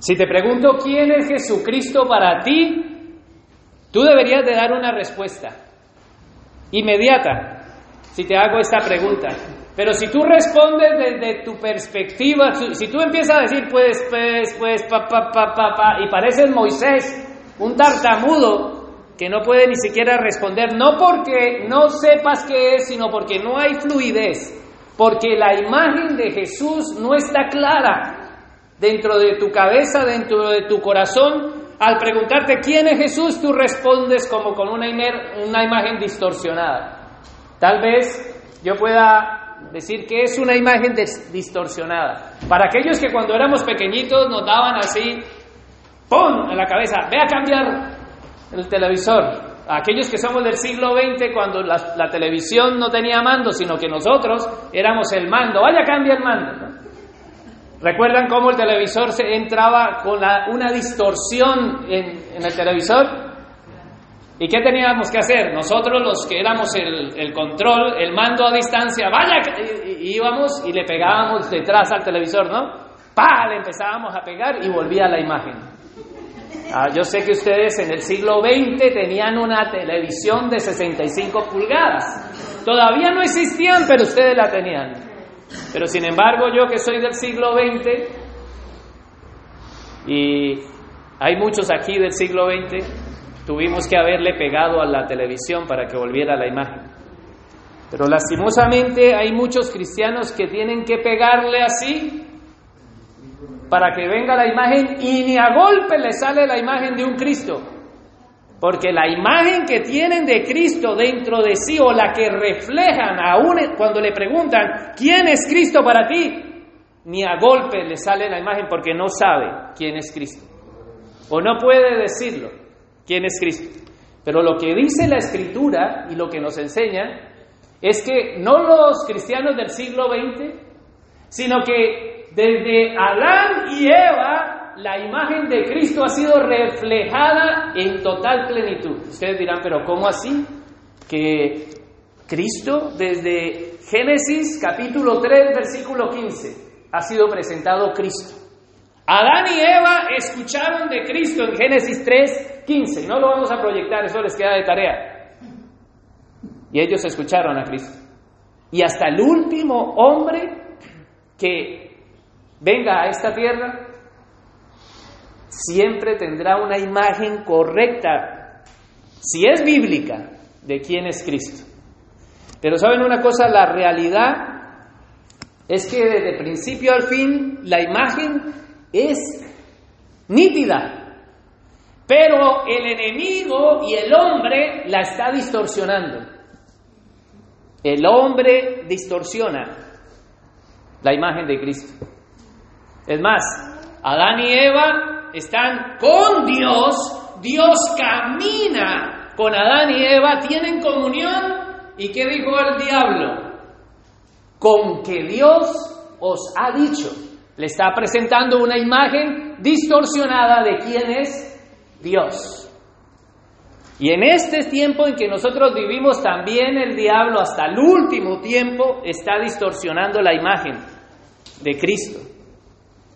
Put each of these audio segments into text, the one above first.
Si te pregunto quién es Jesucristo para ti, tú deberías de dar una respuesta inmediata si te hago esta pregunta. Pero si tú respondes desde tu perspectiva, si tú empiezas a decir, pues, pues, pues, pa, pa, pa, pa, y pareces Moisés, un tartamudo que no puede ni siquiera responder, no porque no sepas qué es, sino porque no hay fluidez, porque la imagen de Jesús no está clara dentro de tu cabeza, dentro de tu corazón. Al preguntarte quién es Jesús, tú respondes como con una, una imagen distorsionada. Tal vez yo pueda decir que es una imagen distorsionada. Para aquellos que cuando éramos pequeñitos nos daban así, ¡pum! en la cabeza, ve a cambiar el televisor. Aquellos que somos del siglo XX, cuando la, televisión no tenía mando, sino que nosotros éramos el mando, vaya, cambia el mando. ¿Recuerdan cómo el televisor se entraba con una distorsión en, en el televisor? ¿Y qué teníamos que hacer? Nosotros los que éramos el, control, el mando a distancia, vaya, íbamos y le pegábamos detrás al televisor, ¿no? ¡Pah! Le empezábamos a pegar y volvía la imagen. Ah, yo sé que ustedes en el siglo XX tenían una televisión de 65 pulgadas. Todavía no existían, pero ustedes la tenían. Pero sin embargo, yo que soy del siglo XX, y hay muchos aquí del siglo XX, Tuvimos que haberle pegado a la televisión para que volviera la imagen. Pero lastimosamente hay muchos cristianos que tienen que pegarle así para que venga la imagen y ni a golpe le sale la imagen de un Cristo. Porque la imagen que tienen de Cristo dentro de sí o la que reflejan aún cuando le preguntan, ¿quién es Cristo para ti? Ni a golpe le sale la imagen porque no sabe quién es Cristo. O no puede decirlo quién es Cristo. Pero lo que dice la escritura y lo que nos enseña es que no los cristianos del siglo XX, sino que desde Adán y Eva la imagen de Cristo ha sido reflejada en total plenitud. Ustedes dirán, pero ¿cómo así? Que Cristo desde Génesis capítulo 3 versículo 15 ha sido presentado Cristo. Adán y Eva escucharon de Cristo en Génesis 3, 15. No lo vamos a proyectar, eso les queda de tarea. Y ellos escucharon a Cristo. Y hasta el último hombre que venga a esta tierra, siempre tendrá una imagen correcta, si es bíblica, de quién es Cristo. Pero saben una cosa, la realidad es que desde principio al fin la imagen es nítida, pero el enemigo y el hombre la está distorsionando. El hombre distorsiona la imagen de Cristo. Es más, Adán y Eva están con Dios, Dios camina con Adán y Eva, tienen comunión. ¿Y qué dijo el diablo? Con que Dios os ha dicho. Le está presentando una imagen distorsionada de quién es Dios. Y en este tiempo en que nosotros vivimos, también el diablo hasta el último tiempo está distorsionando la imagen de Cristo.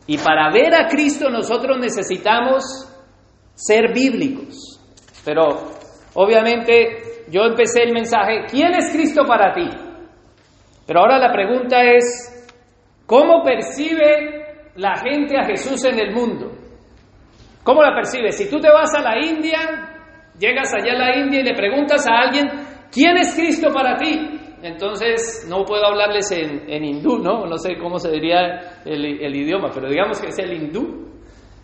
Y para ver a Cristo nosotros necesitamos ser bíblicos. Pero obviamente yo empecé el mensaje, ¿quién es Cristo para ti? Pero ahora la pregunta es, ¿Cómo percibe la gente a Jesús en el mundo? ¿Cómo la percibe? Si tú te vas a la India, llegas allá a la India y le preguntas a alguien, ¿quién es Cristo para ti? Entonces, no puedo hablarles en, hindú, ¿no? No sé cómo se diría el, idioma, pero digamos que es el hindú.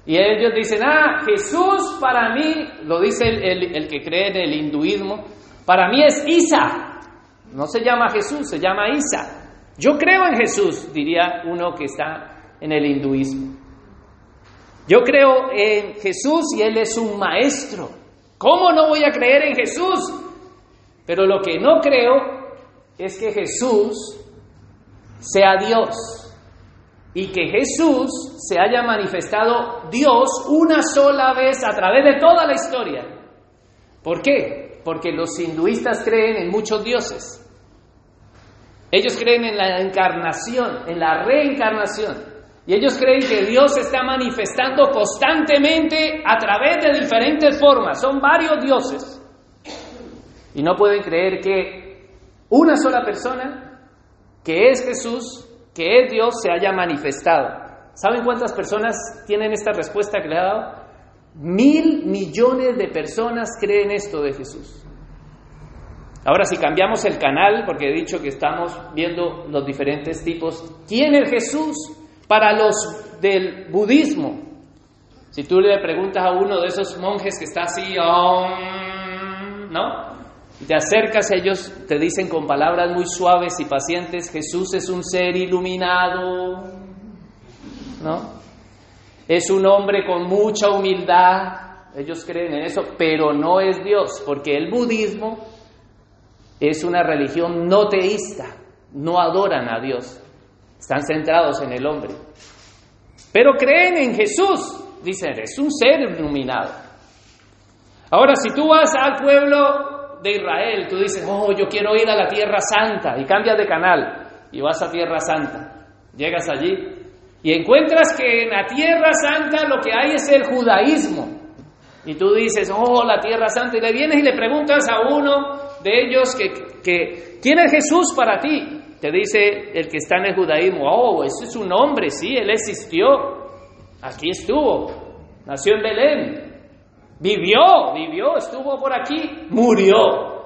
Y ellos dicen, ah, Jesús para mí, lo dice el, el que cree en el hinduismo, para mí es Isa. No se llama Jesús, se llama Isa. Yo creo en Jesús, diría uno que está en el hinduismo. Yo creo en Jesús y Él es un maestro. ¿Cómo no voy a creer en Jesús? Pero lo que no creo es que Jesús sea Dios y que Jesús se haya manifestado Dios una sola vez a través de toda la historia. ¿Por qué? Porque los hinduistas creen en muchos dioses. Ellos creen en la encarnación, en la reencarnación. Y ellos creen que Dios está manifestando constantemente a través de diferentes formas. Son varios dioses. Y no pueden creer que una sola persona, que es Jesús, que es Dios, se haya manifestado. ¿Saben cuántas personas tienen esta respuesta que le ha dado? Mil millones de personas creen esto de Jesús. Ahora, si cambiamos el canal, porque he dicho que estamos viendo los diferentes tipos, ¿quién es Jesús? Para los del budismo, si tú le preguntas a uno de esos monjes que está así, ¿no? Te acercas ellos, te dicen con palabras muy suaves y pacientes, Jesús es un ser iluminado, ¿no? Es un hombre con mucha humildad, ellos creen en eso, pero no es Dios, porque el budismo es una religión no teísta, no adoran a Dios. Están centrados en el hombre. Pero creen en Jesús. Dicen, es un ser iluminado. Ahora, si tú vas al pueblo de Israel, tú dices, oh, yo quiero ir a la Tierra Santa, y cambias de canal, y vas a Tierra Santa. Llegas allí y encuentras que en la Tierra Santa lo que hay es el judaísmo. Y tú dices, oh, la Tierra Santa, y le vienes y le preguntas a uno de ellos que, que ¿quién es Jesús para ti? te dice el que está en el judaísmo, oh, ese es un hombre, sí, él existió, aquí estuvo, nació en Belén, vivió, vivió, estuvo por aquí, murió.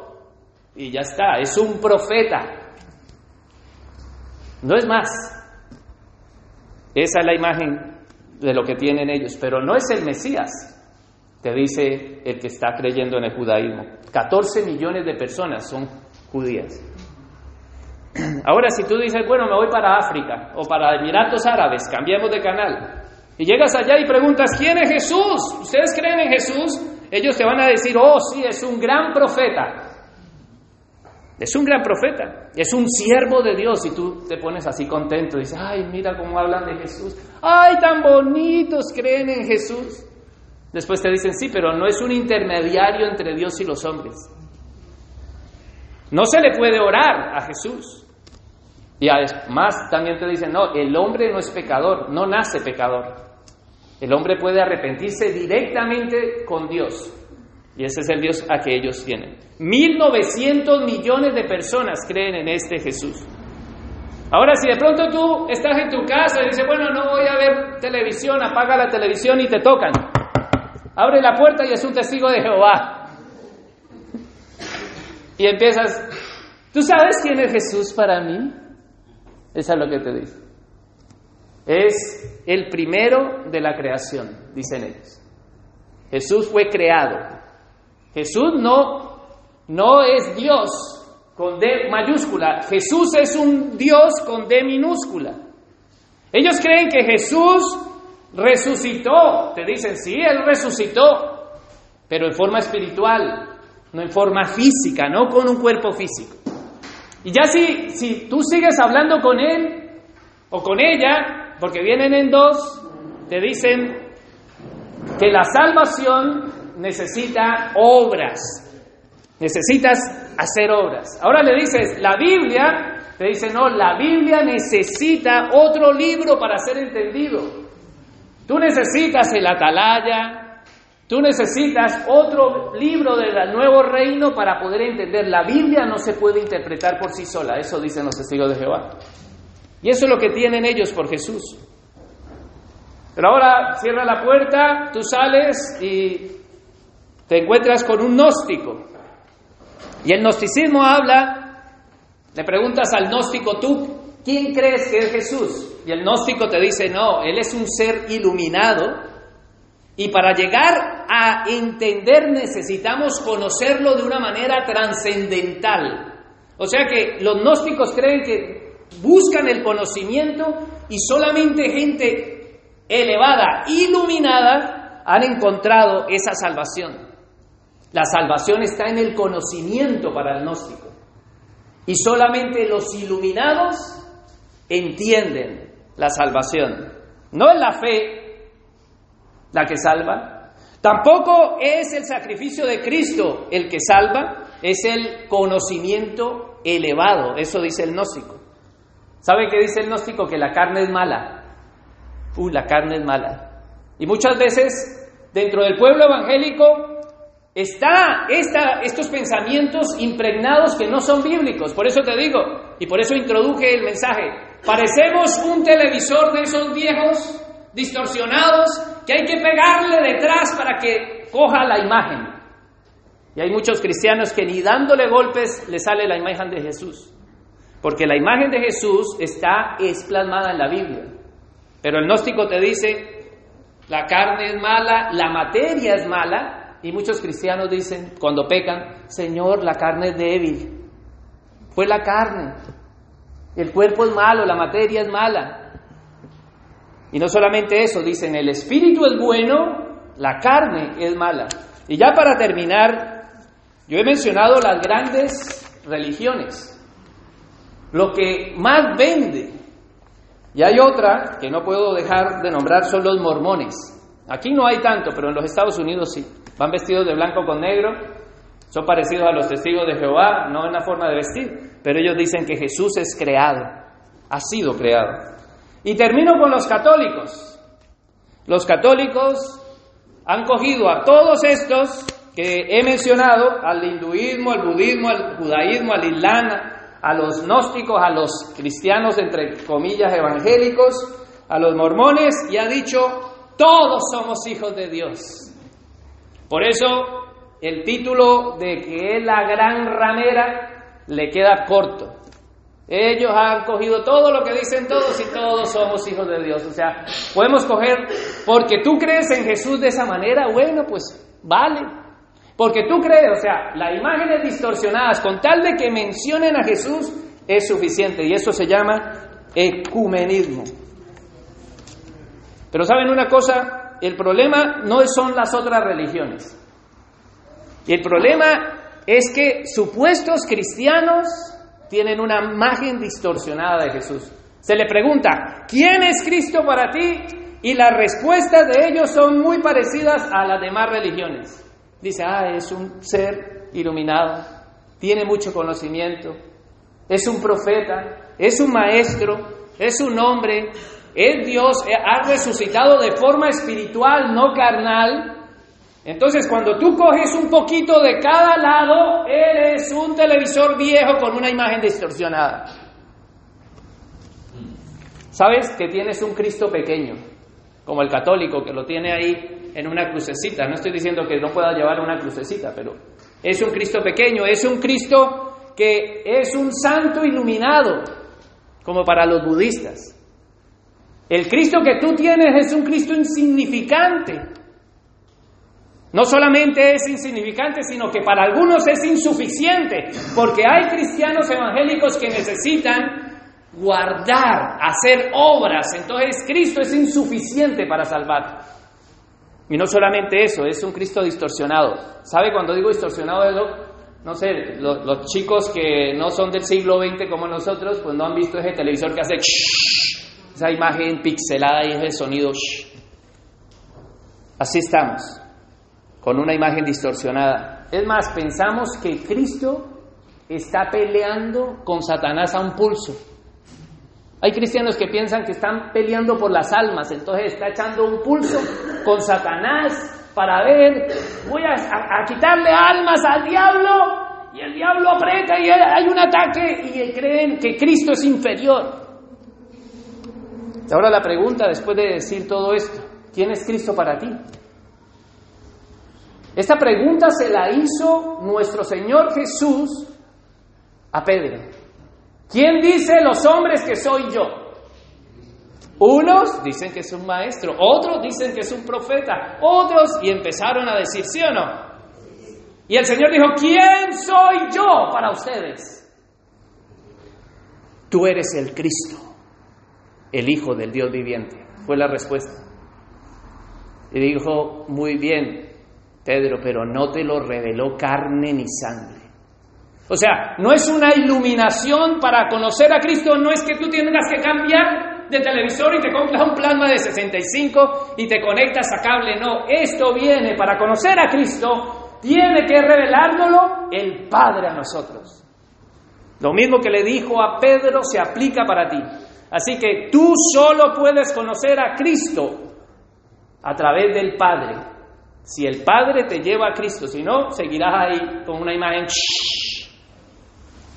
Y ya está, es un profeta. No es más. Esa es la imagen de lo que tienen ellos, pero no es el Mesías, te dice el que está creyendo en el judaísmo. 14 millones de personas son judías. Ahora, si tú dices, bueno, me voy para África o para Emiratos Árabes, cambiemos de canal, y llegas allá y preguntas, ¿quién es Jesús? ¿Ustedes creen en Jesús? Ellos te van a decir, oh, sí, es un gran profeta. Es un gran profeta, es un siervo de Dios y tú te pones así contento, dices, ay, mira cómo hablan de Jesús, ay, tan bonitos creen en Jesús. Después te dicen, sí, pero no es un intermediario entre Dios y los hombres. No se le puede orar a Jesús. Y además también te dicen, no, el hombre no es pecador, no nace pecador. El hombre puede arrepentirse directamente con Dios. Y ese es el Dios a que ellos tienen. 1.900 millones de personas creen en este Jesús. Ahora, si de pronto tú estás en tu casa y dices, bueno, no voy a ver televisión, apaga la televisión y te tocan. Abre la puerta y es un testigo de Jehová. Y empiezas, ¿tú sabes quién es Jesús para mí? Eso es lo que te dice. Es el primero de la creación, dicen ellos. Jesús fue creado. Jesús no, no es Dios con D mayúscula. Jesús es un Dios con D minúscula. Ellos creen que Jesús resucitó. Te dicen, sí, Él resucitó, pero en forma espiritual no en forma física, no con un cuerpo físico. Y ya si, si tú sigues hablando con él o con ella, porque vienen en dos, te dicen que la salvación necesita obras, necesitas hacer obras. Ahora le dices, la Biblia, te dice, no, la Biblia necesita otro libro para ser entendido. Tú necesitas el atalaya, Tú necesitas otro libro del nuevo reino para poder entender. La Biblia no se puede interpretar por sí sola, eso dicen los testigos de Jehová. Y eso es lo que tienen ellos por Jesús. Pero ahora cierra la puerta, tú sales y te encuentras con un gnóstico. Y el gnosticismo habla, le preguntas al gnóstico, ¿tú quién crees que es Jesús? Y el gnóstico te dice, no, él es un ser iluminado y para llegar a entender necesitamos conocerlo de una manera trascendental. O sea que los gnósticos creen que buscan el conocimiento y solamente gente elevada, iluminada, han encontrado esa salvación. La salvación está en el conocimiento para el gnóstico. Y solamente los iluminados entienden la salvación. No en la fe, la que salva. Tampoco es el sacrificio de Cristo el que salva, es el conocimiento elevado. Eso dice el gnóstico. ¿Sabe qué dice el gnóstico? Que la carne es mala. uy, la carne es mala. Y muchas veces dentro del pueblo evangélico está estos pensamientos impregnados que no son bíblicos. Por eso te digo, y por eso introduje el mensaje, parecemos un televisor de esos viejos distorsionados que hay que pegarle detrás para que coja la imagen. Y hay muchos cristianos que ni dándole golpes le sale la imagen de Jesús. Porque la imagen de Jesús está es plasmada en la Biblia. Pero el gnóstico te dice, la carne es mala, la materia es mala, y muchos cristianos dicen, cuando pecan, Señor, la carne es débil. Fue la carne. El cuerpo es malo, la materia es mala. Y no solamente eso, dicen, el espíritu es bueno, la carne es mala. Y ya para terminar, yo he mencionado las grandes religiones. Lo que más vende, y hay otra que no puedo dejar de nombrar, son los mormones. Aquí no hay tanto, pero en los Estados Unidos sí. Van vestidos de blanco con negro, son parecidos a los testigos de Jehová, no en la forma de vestir, pero ellos dicen que Jesús es creado, ha sido creado. Y termino con los católicos. Los católicos han cogido a todos estos que he mencionado, al hinduismo, al budismo, al judaísmo, al islam, a los gnósticos, a los cristianos, entre comillas, evangélicos, a los mormones, y ha dicho, todos somos hijos de Dios. Por eso el título de que es la gran ramera le queda corto. Ellos han cogido todo lo que dicen todos y todos somos hijos de Dios. O sea, podemos coger, porque tú crees en Jesús de esa manera, bueno, pues vale. Porque tú crees, o sea, las imágenes distorsionadas, con tal de que mencionen a Jesús, es suficiente. Y eso se llama ecumenismo. Pero saben una cosa, el problema no son las otras religiones. El problema es que supuestos cristianos tienen una imagen distorsionada de Jesús. Se le pregunta, ¿quién es Cristo para ti? Y las respuestas de ellos son muy parecidas a las demás religiones. Dice, ah, es un ser iluminado, tiene mucho conocimiento, es un profeta, es un maestro, es un hombre, es Dios, ha resucitado de forma espiritual, no carnal. Entonces, cuando tú coges un poquito de cada lado, eres un televisor viejo con una imagen distorsionada. ¿Sabes que tienes un Cristo pequeño? Como el católico que lo tiene ahí en una crucecita. No estoy diciendo que no pueda llevar una crucecita, pero es un Cristo pequeño, es un Cristo que es un santo iluminado, como para los budistas. El Cristo que tú tienes es un Cristo insignificante. No solamente es insignificante, sino que para algunos es insuficiente, porque hay cristianos evangélicos que necesitan guardar, hacer obras. Entonces Cristo es insuficiente para salvar. Y no solamente eso, es un Cristo distorsionado. ¿Sabe cuando digo distorsionado? No sé, los, chicos que no son del siglo XX como nosotros, pues no han visto ese televisor que hace esa imagen pixelada y ese sonido. Así estamos, con una imagen distorsionada. Es más, pensamos que Cristo está peleando con Satanás a un pulso. Hay cristianos que piensan que están peleando por las almas, entonces está echando un pulso con Satanás para ver, voy a, quitarle almas al diablo y el diablo aprieta y hay un ataque y creen que Cristo es inferior. Ahora la pregunta, después de decir todo esto, ¿quién es Cristo para ti? Esta pregunta se la hizo nuestro Señor Jesús a Pedro. ¿Quién dice los hombres que soy yo? Unos dicen que es un maestro, otros dicen que es un profeta, otros y empezaron a decir sí o no. Y el Señor dijo, ¿quién soy yo para ustedes? Tú eres el Cristo, el Hijo del Dios viviente. Fue la respuesta. Y dijo, muy bien, Pedro, pero no te lo reveló carne ni sangre o sea, no es una iluminación para conocer a Cristo, no es que tú tengas que cambiar de televisor y te compras un plasma de 65 y te conectas a cable, no, esto viene para conocer a Cristo, tiene que revelárnoslo el Padre a nosotros. Lo mismo que le dijo a Pedro se aplica para ti. Así que tú solo puedes conocer a Cristo a través del Padre. Si el Padre te lleva a Cristo, si no, seguirás ahí con una imagen.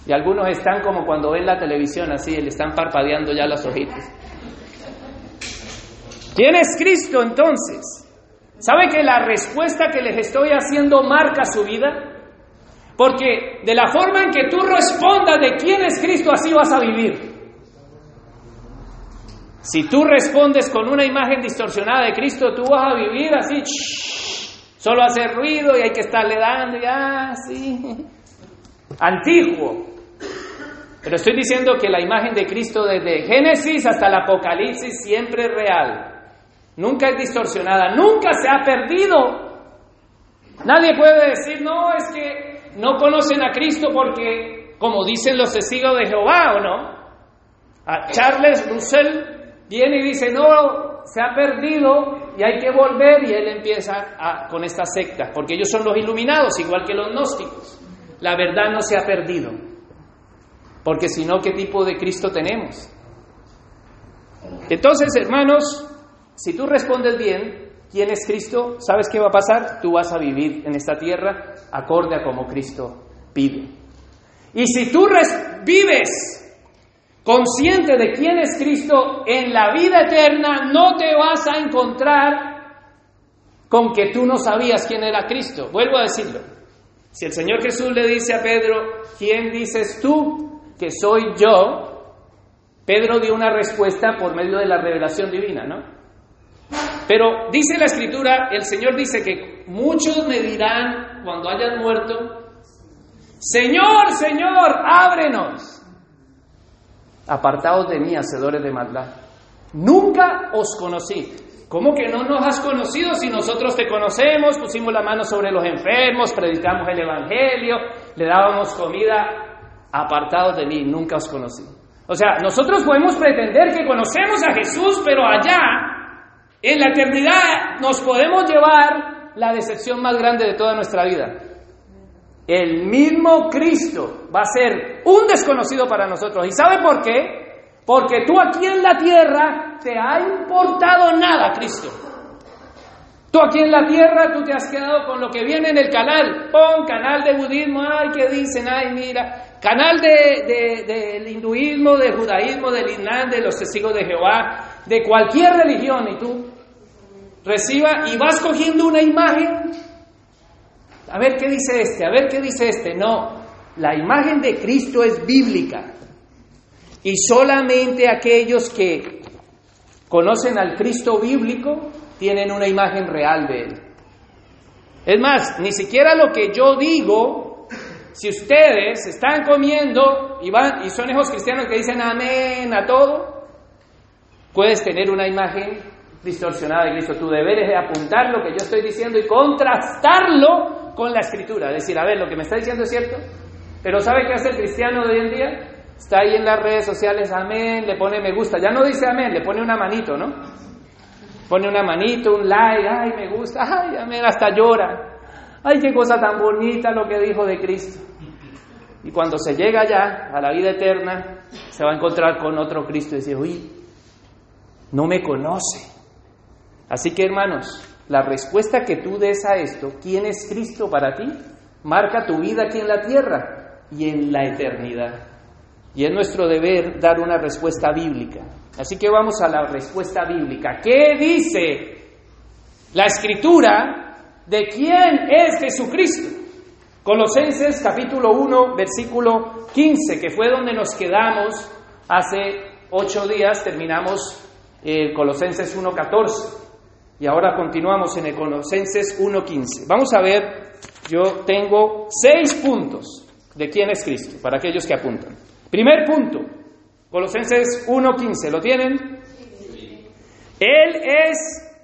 Y algunos están como cuando ven la televisión así, le están parpadeando ya los ojitos. ¿Quién es Cristo entonces? ¿Sabe que la respuesta que les estoy haciendo marca su vida? Porque de la forma en que tú respondas de quién es Cristo, así vas a vivir. Si tú respondes con una imagen distorsionada de Cristo, tú vas a vivir así, solo hacer ruido y hay que estarle dando, y así. Antiguo. Pero estoy diciendo que la imagen de Cristo desde Génesis hasta el Apocalipsis siempre es real. Nunca es distorsionada, nunca se ha perdido. Nadie puede decir, no, es que no conocen a Cristo porque, como dicen los testigos de Jehová, ¿o no? A Charles Russell viene y dice, no, se ha perdido y hay que volver y él empieza con esta secta, porque ellos son los iluminados, igual que los gnósticos. La verdad no se ha perdido, porque si no, ¿qué tipo de Cristo tenemos? Entonces, hermanos, si tú respondes bien, ¿quién es Cristo? ¿Sabes qué va a pasar? Tú vas a vivir en esta tierra acorde a como Cristo pide. Y si tú vives consciente de quién es Cristo en la vida eterna, no te vas a encontrar con que tú no sabías quién era Cristo. Vuelvo a decirlo. Si el Señor Jesús le dice a Pedro, ¿quién dices tú que soy yo? Pedro dio una respuesta por medio de la revelación divina, ¿no? Pero dice la escritura, el Señor dice que muchos me dirán cuando hayan muerto, Señor, Señor, ábrenos. Apartados de mí, hacedores de maldad. Nunca os conocí. ¿Cómo que no nos has conocido si nosotros te conocemos, pusimos la mano sobre los enfermos, predicamos el Evangelio, le dábamos comida? Apartados de mí, nunca os conocí. O sea, nosotros podemos pretender que conocemos a Jesús, pero allá en la eternidad nos podemos llevar la decepción más grande de toda nuestra vida. El mismo Cristo va a ser un desconocido para nosotros. ¿Y sabe por qué? Porque tú aquí en la tierra te ha importado nada, Cristo. Tú aquí en la tierra, tú te has quedado con lo que viene en el canal. Pon canal de budismo, ay, ¿qué dicen? Ay, mira. Canal de, del hinduismo, del judaísmo, del islam, de los testigos de Jehová, de cualquier religión. Y tú reciba y vas cogiendo una imagen. A ver qué dice este, a ver qué dice este. No, la imagen de Cristo es bíblica. Y solamente aquellos que conocen al Cristo bíblico tienen una imagen real de Él. Es más, ni siquiera lo que yo digo, si ustedes están comiendo y, van, y son esos cristianos que dicen amén a todo, puedes tener una imagen distorsionada de Cristo. Tu deber es apuntar lo que yo estoy diciendo y contrastarlo con la escritura. Es decir, a ver, lo que me está diciendo es cierto, pero ¿sabe qué hace el cristiano de hoy en día? Está ahí en las redes sociales, amén, le pone me gusta. Ya no dice amén, le pone una manito, ¿no? Pone una manito, un like, ay, me gusta, ay, amén, hasta llora. Ay, qué cosa tan bonita lo que dijo de Cristo. Y cuando se llega ya a la vida eterna, se va a encontrar con otro Cristo y dice, uy, no me conoce. Así que hermanos, la respuesta que tú des a esto, ¿quién es Cristo para ti? Marca tu vida aquí en la tierra y en la eternidad. Y es nuestro deber dar una respuesta bíblica. Así que vamos a la respuesta bíblica. ¿Qué dice la escritura de quién es Jesucristo? Colosenses capítulo 1, versículo 15, que fue donde nos quedamos hace ocho días, terminamos eh, Colosenses 1, 14. Y ahora continuamos en el Colosenses 1.15. Vamos a ver, yo tengo seis puntos de quién es Cristo, para aquellos que apuntan. Primer punto, Colosenses 1.15, ¿lo tienen? Él es,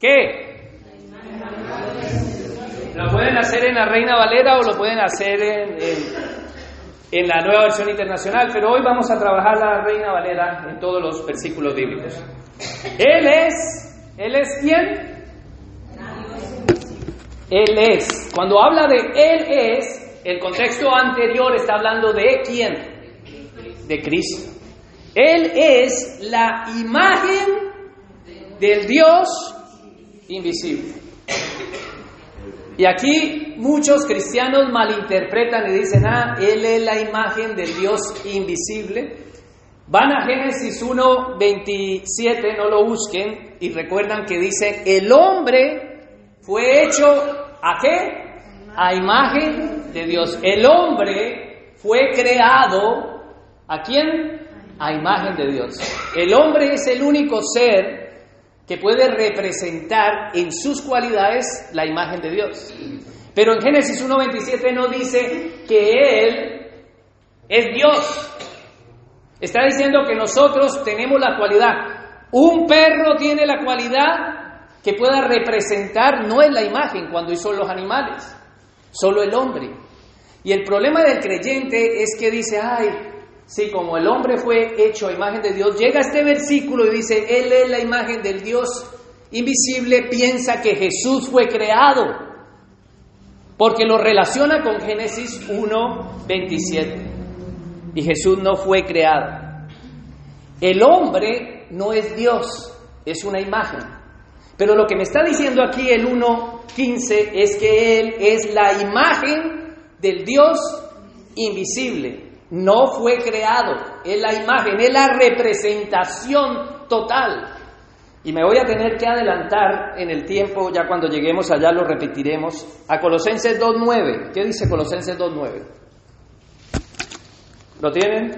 ¿qué? Lo pueden hacer en la Reina Valera o lo pueden hacer en, en la nueva versión internacional, pero hoy vamos a trabajar la Reina Valera en todos los versículos bíblicos. Él es ¿Él es quién? Él es. Cuando habla de Él es, el contexto anterior está hablando de quién? De Cristo. Él es la imagen del Dios invisible. Y aquí muchos cristianos malinterpretan y dicen, ah, Él es la imagen del Dios invisible. Van a Génesis 1, 27, no lo busquen, y recuerdan que dice, el hombre fue hecho a qué? A imagen de Dios. El hombre fue creado, ¿a quién? A imagen de Dios. El hombre es el único ser que puede representar en sus cualidades la imagen de Dios. Pero en Génesis 1.27 no dice que Él es Dios. Está diciendo que nosotros tenemos la cualidad. Un perro tiene la cualidad que pueda representar, no es la imagen cuando hizo los animales, solo el hombre. Y el problema del creyente es que dice, ay, Sí, como el hombre fue hecho a imagen de Dios, llega este versículo y dice, Él es la imagen del Dios invisible, piensa que Jesús fue creado, porque lo relaciona con Génesis 1, 27. Y Jesús no fue creado. El hombre no es Dios, es una imagen. Pero lo que me está diciendo aquí el 1.15 es que Él es la imagen del Dios invisible. No fue creado, es la imagen, es la representación total. Y me voy a tener que adelantar en el tiempo, ya cuando lleguemos allá lo repetiremos, a Colosenses 2.9. ¿Qué dice Colosenses 2.9? ¿Lo tienen?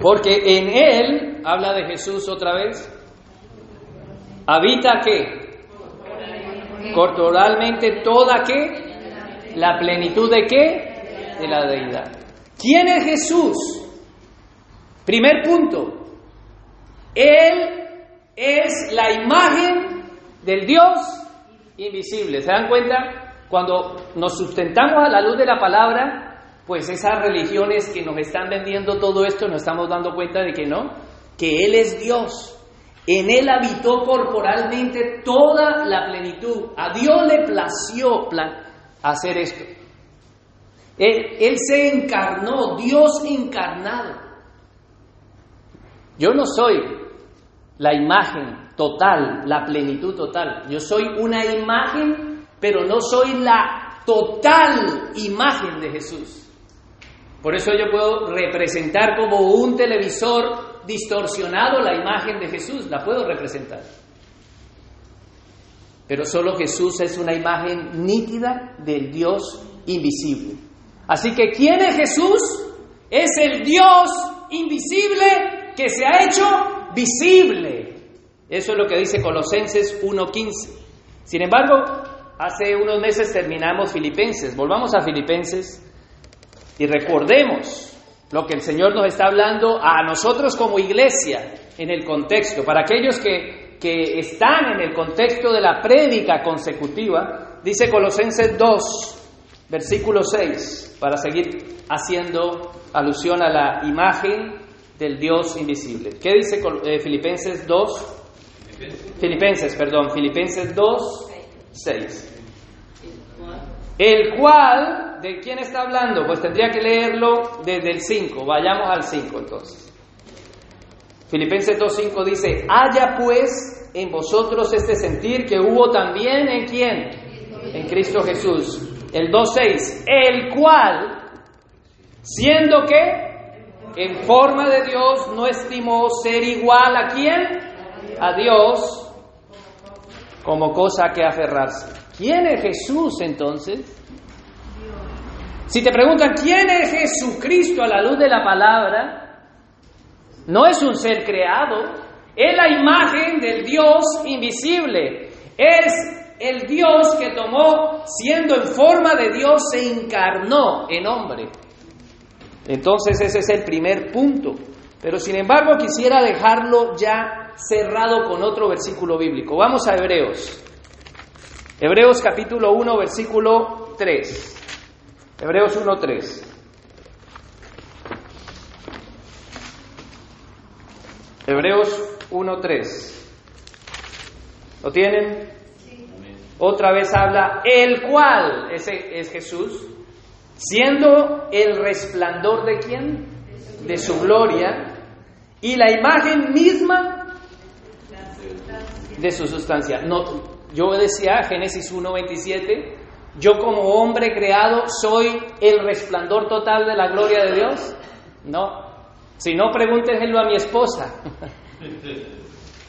Porque en Él, habla de Jesús otra vez, habita qué? Corporalmente toda qué? La plenitud de qué? De la deidad. ¿Quién es Jesús? Primer punto. Él es la imagen del Dios invisible. ¿Se dan cuenta? Cuando nos sustentamos a la luz de la palabra, pues esas religiones que nos están vendiendo todo esto, nos estamos dando cuenta de que no, que Él es Dios. En Él habitó corporalmente toda la plenitud. A Dios le plació, hacer esto. Él, se encarnó, Dios encarnado. Yo no soy la imagen total, la plenitud total. Yo soy una imagen, pero no soy la total imagen de Jesús. Por eso yo puedo representar como un televisor distorsionado la imagen de Jesús, la puedo representar. Pero solo Jesús es una imagen nítida del Dios invisible. Así que ¿quién es Jesús? Es el Dios invisible que se ha hecho visible. Eso es lo que dice Colosenses 1.15. Sin embargo, hace unos meses terminamos Filipenses. Volvamos a Filipenses y recordemos lo que el Señor nos está hablando a nosotros como iglesia en el contexto. Para aquellos que que están en el contexto de la prédica consecutiva, dice Colosenses 2, versículo 6, para seguir haciendo alusión a la imagen del Dios invisible. ¿Qué dice eh, Filipenses 2? Filipenses, perdón, Filipenses 2, 6. El cual, ¿de quién está hablando? Pues tendría que leerlo desde el 5, vayamos al 5 entonces. Filipenses 2.5 dice, haya pues en vosotros este sentir que hubo también en quién? En Cristo Jesús. El 2.6, el cual, siendo que en forma de Dios no estimó ser igual a quién? A Dios como cosa que aferrarse. ¿Quién es Jesús entonces? Si te preguntan, ¿quién es Jesucristo a la luz de la palabra? No es un ser creado, es la imagen del Dios invisible. Es el Dios que tomó, siendo en forma de Dios, se encarnó en hombre. Entonces ese es el primer punto. Pero sin embargo quisiera dejarlo ya cerrado con otro versículo bíblico. Vamos a Hebreos. Hebreos capítulo 1, versículo 3. Hebreos 1, 3. Hebreos 1.3. ¿Lo tienen? Otra vez habla el cual, ese es Jesús, siendo el resplandor de quién? De su gloria y la imagen misma de su sustancia. No, yo decía Génesis 1:27, yo como hombre creado soy el resplandor total de la gloria de Dios. No, si no pregúnteselo a mi esposa.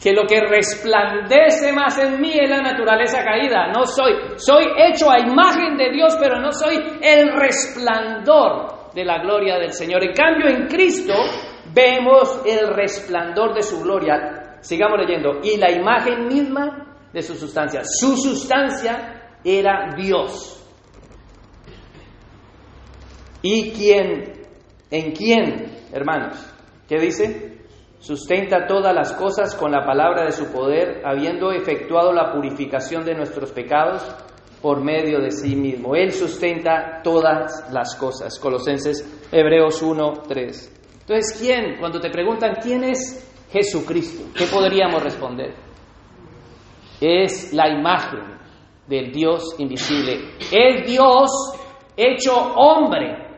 que lo que resplandece más en mí es la naturaleza caída. No soy, soy hecho a imagen de Dios, pero no soy el resplandor de la gloria del Señor. En cambio, en Cristo vemos el resplandor de su gloria. Sigamos leyendo. Y la imagen misma de su sustancia. Su sustancia era Dios. ¿Y quién? ¿En quién, hermanos? ¿Qué dice? Sustenta todas las cosas con la palabra de su poder, habiendo efectuado la purificación de nuestros pecados por medio de sí mismo. Él sustenta todas las cosas. Colosenses, Hebreos 1, 3. Entonces, ¿quién? Cuando te preguntan quién es Jesucristo, ¿qué podríamos responder? Es la imagen del Dios invisible. Es Dios hecho hombre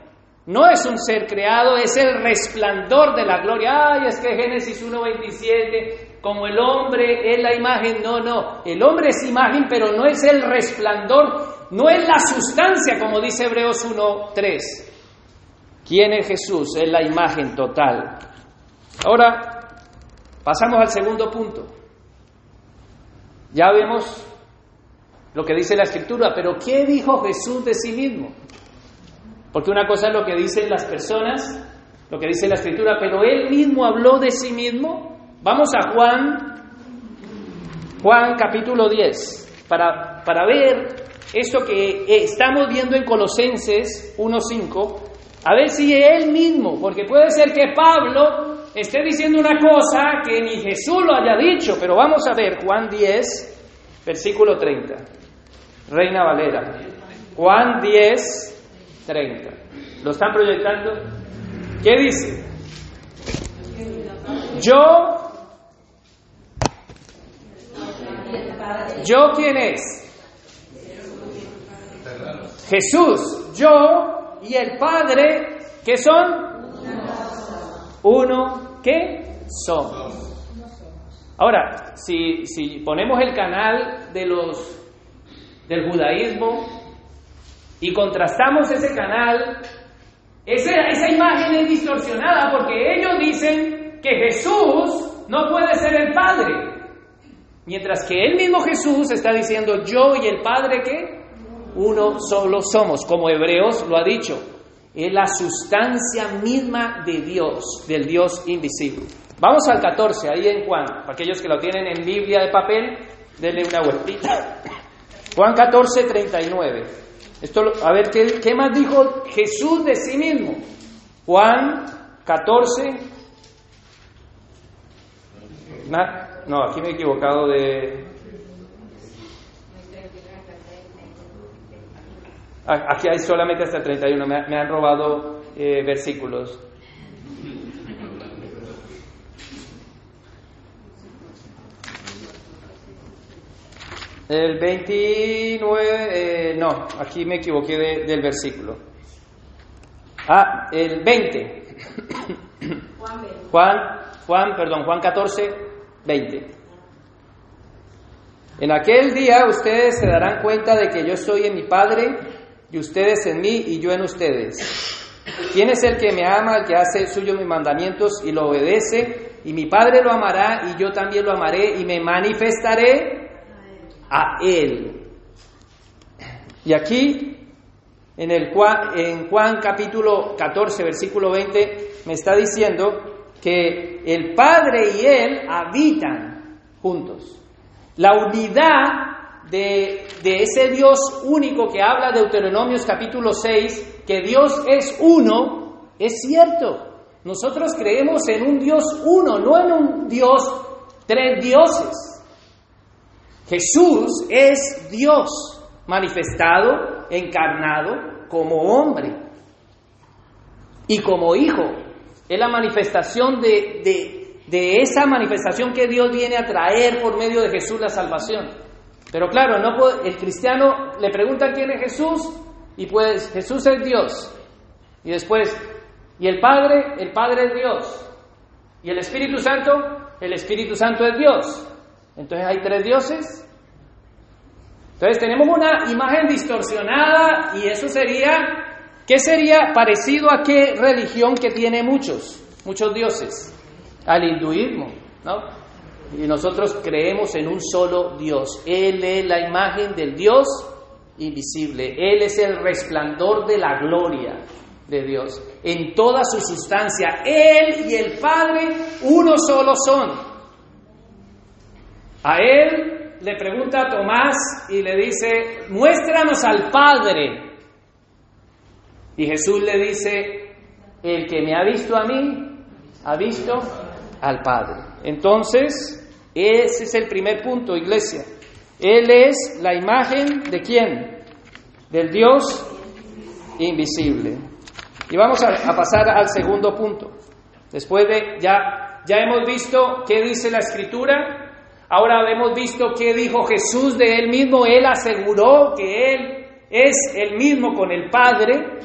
no es un ser creado, es el resplandor de la gloria. Ay, es que Génesis 1.27, como el hombre es la imagen. No, no, el hombre es imagen, pero no es el resplandor, no es la sustancia, como dice Hebreos 1.3. ¿Quién es Jesús? Es la imagen total. Ahora, pasamos al segundo punto. Ya vemos lo que dice la escritura, pero ¿qué dijo Jesús de sí mismo? Porque una cosa es lo que dicen las personas, lo que dice la escritura, pero él mismo habló de sí mismo. Vamos a Juan, Juan capítulo 10, para, para ver esto que estamos viendo en Colosenses 1.5, a ver si él mismo, porque puede ser que Pablo esté diciendo una cosa que ni Jesús lo haya dicho, pero vamos a ver Juan 10, versículo 30. Reina Valera. Juan 10, 30. ¿Lo están proyectando? ¿Qué dice? Yo, ¿yo quién es? Jesús, yo y el Padre, ¿qué son? Uno, ¿qué? Son. Ahora, si, si ponemos el canal de los del judaísmo, y contrastamos ese canal, esa, esa imagen es distorsionada porque ellos dicen que Jesús no puede ser el Padre. Mientras que el mismo Jesús está diciendo yo y el Padre que uno solo somos, como Hebreos lo ha dicho. Es la sustancia misma de Dios, del Dios invisible. Vamos al 14, ahí en Juan. Para aquellos que lo tienen en Biblia de papel, denle una vueltita. Juan 14, 39. Esto, a ver, ¿qué, más dijo Jesús de sí mismo? Juan 14. no, aquí me he equivocado de... Aquí hay solamente hasta 31, me, me han robado eh, versículos. El 29, eh, no, aquí me equivoqué del versículo. Ah, el 20. Juan, Juan, perdón, Juan 14, 20. En aquel día ustedes se darán cuenta de que yo estoy en mi Padre y ustedes en mí y yo en ustedes. ¿Quién es el que me ama, el que hace suyo mis mandamientos y lo obedece? Y mi Padre lo amará y yo también lo amaré y me manifestaré a Él. Y aquí, en, el, en Juan capítulo 14, versículo 20, me está diciendo que el Padre y Él habitan juntos. La unidad de, de, ese Dios único que habla Deuteronomios capítulo 6, que Dios es uno, es cierto. Nosotros creemos en un Dios uno, no en un Dios tres dioses. Jesús es Dios manifestado, encarnado como hombre y como hijo. Es la manifestación de, de, esa manifestación que Dios viene a traer por medio de Jesús la salvación. Pero claro, no el cristiano le pregunta quién es Jesús Y pues Jesús es Dios. Y después, y el Padre, el Padre es Dios. Y el Espíritu Santo, el Espíritu Santo es Dios. Entonces hay tres dioses. Entonces tenemos una imagen distorsionada y eso sería, ¿qué sería parecido a qué religión que tiene muchos, muchos dioses? Al hinduismo, ¿no? Y nosotros creemos en un solo Dios. Él es la imagen del Dios invisible. Él es el resplandor de la gloria de Dios. En toda su sustancia, Él y el Padre uno solo son. A Él le pregunta Tomás y le dice, muéstranos al Padre. Y Jesús le dice, el que me ha visto a mí, ha visto al Padre. Entonces, ese es el primer punto, iglesia. Él es la imagen de quién? Del Dios invisible. Y vamos a, pasar al segundo punto. Después de ya, ya hemos visto qué dice la escritura, ahora hemos visto qué dijo Jesús de él mismo. Él aseguró que él es el mismo con el Padre.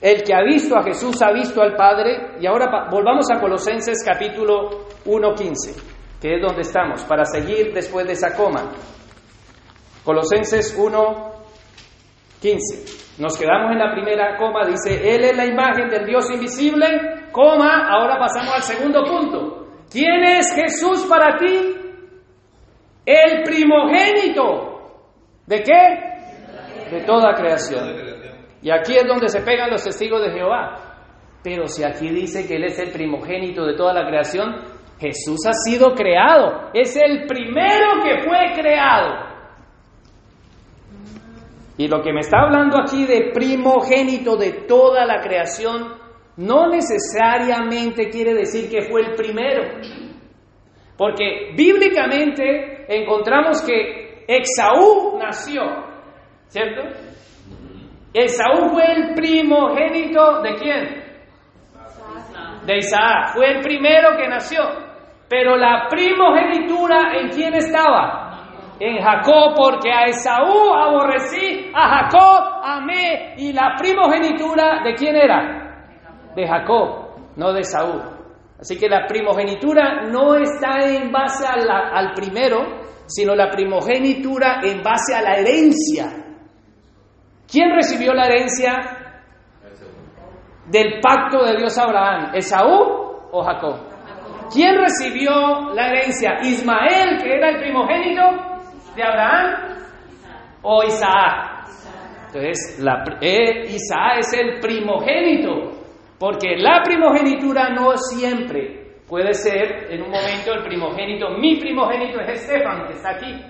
El que ha visto a Jesús ha visto al Padre. Y ahora volvamos a Colosenses capítulo 1.15 que es donde estamos, para seguir después de esa coma. Colosenses 1, 15. Nos quedamos en la primera coma, dice, Él es la imagen del Dios invisible, coma, ahora pasamos al segundo punto. ¿Quién es Jesús para ti? El primogénito. ¿De qué? De toda creación. Y aquí es donde se pegan los testigos de Jehová. Pero si aquí dice que Él es el primogénito de toda la creación, Jesús ha sido creado, es el primero que fue creado. Y lo que me está hablando aquí de primogénito de toda la creación, no necesariamente quiere decir que fue el primero. Porque bíblicamente encontramos que Esaú nació, ¿cierto? Esaú fue el primogénito de quién? De Isaac. Fue el primero que nació. Pero la primogenitura, ¿en quién estaba? En Jacob, porque a Esaú aborrecí, a Jacob amé. Y la primogenitura, ¿de quién era? De Jacob, no de Esaú. Así que la primogenitura no está en base al primero, sino la primogenitura en base a la herencia. ¿Quién recibió la herencia del pacto de Dios a Abraham? ¿Esaú o Jacob? ¿Quién recibió la herencia? ¿Ismael, que era el primogénito de Abraham? ¿O Isaac? Entonces, la, eh, Isaac es el primogénito, porque la primogenitura no siempre puede ser en un momento el primogénito. Mi primogénito es Estefan, que está aquí.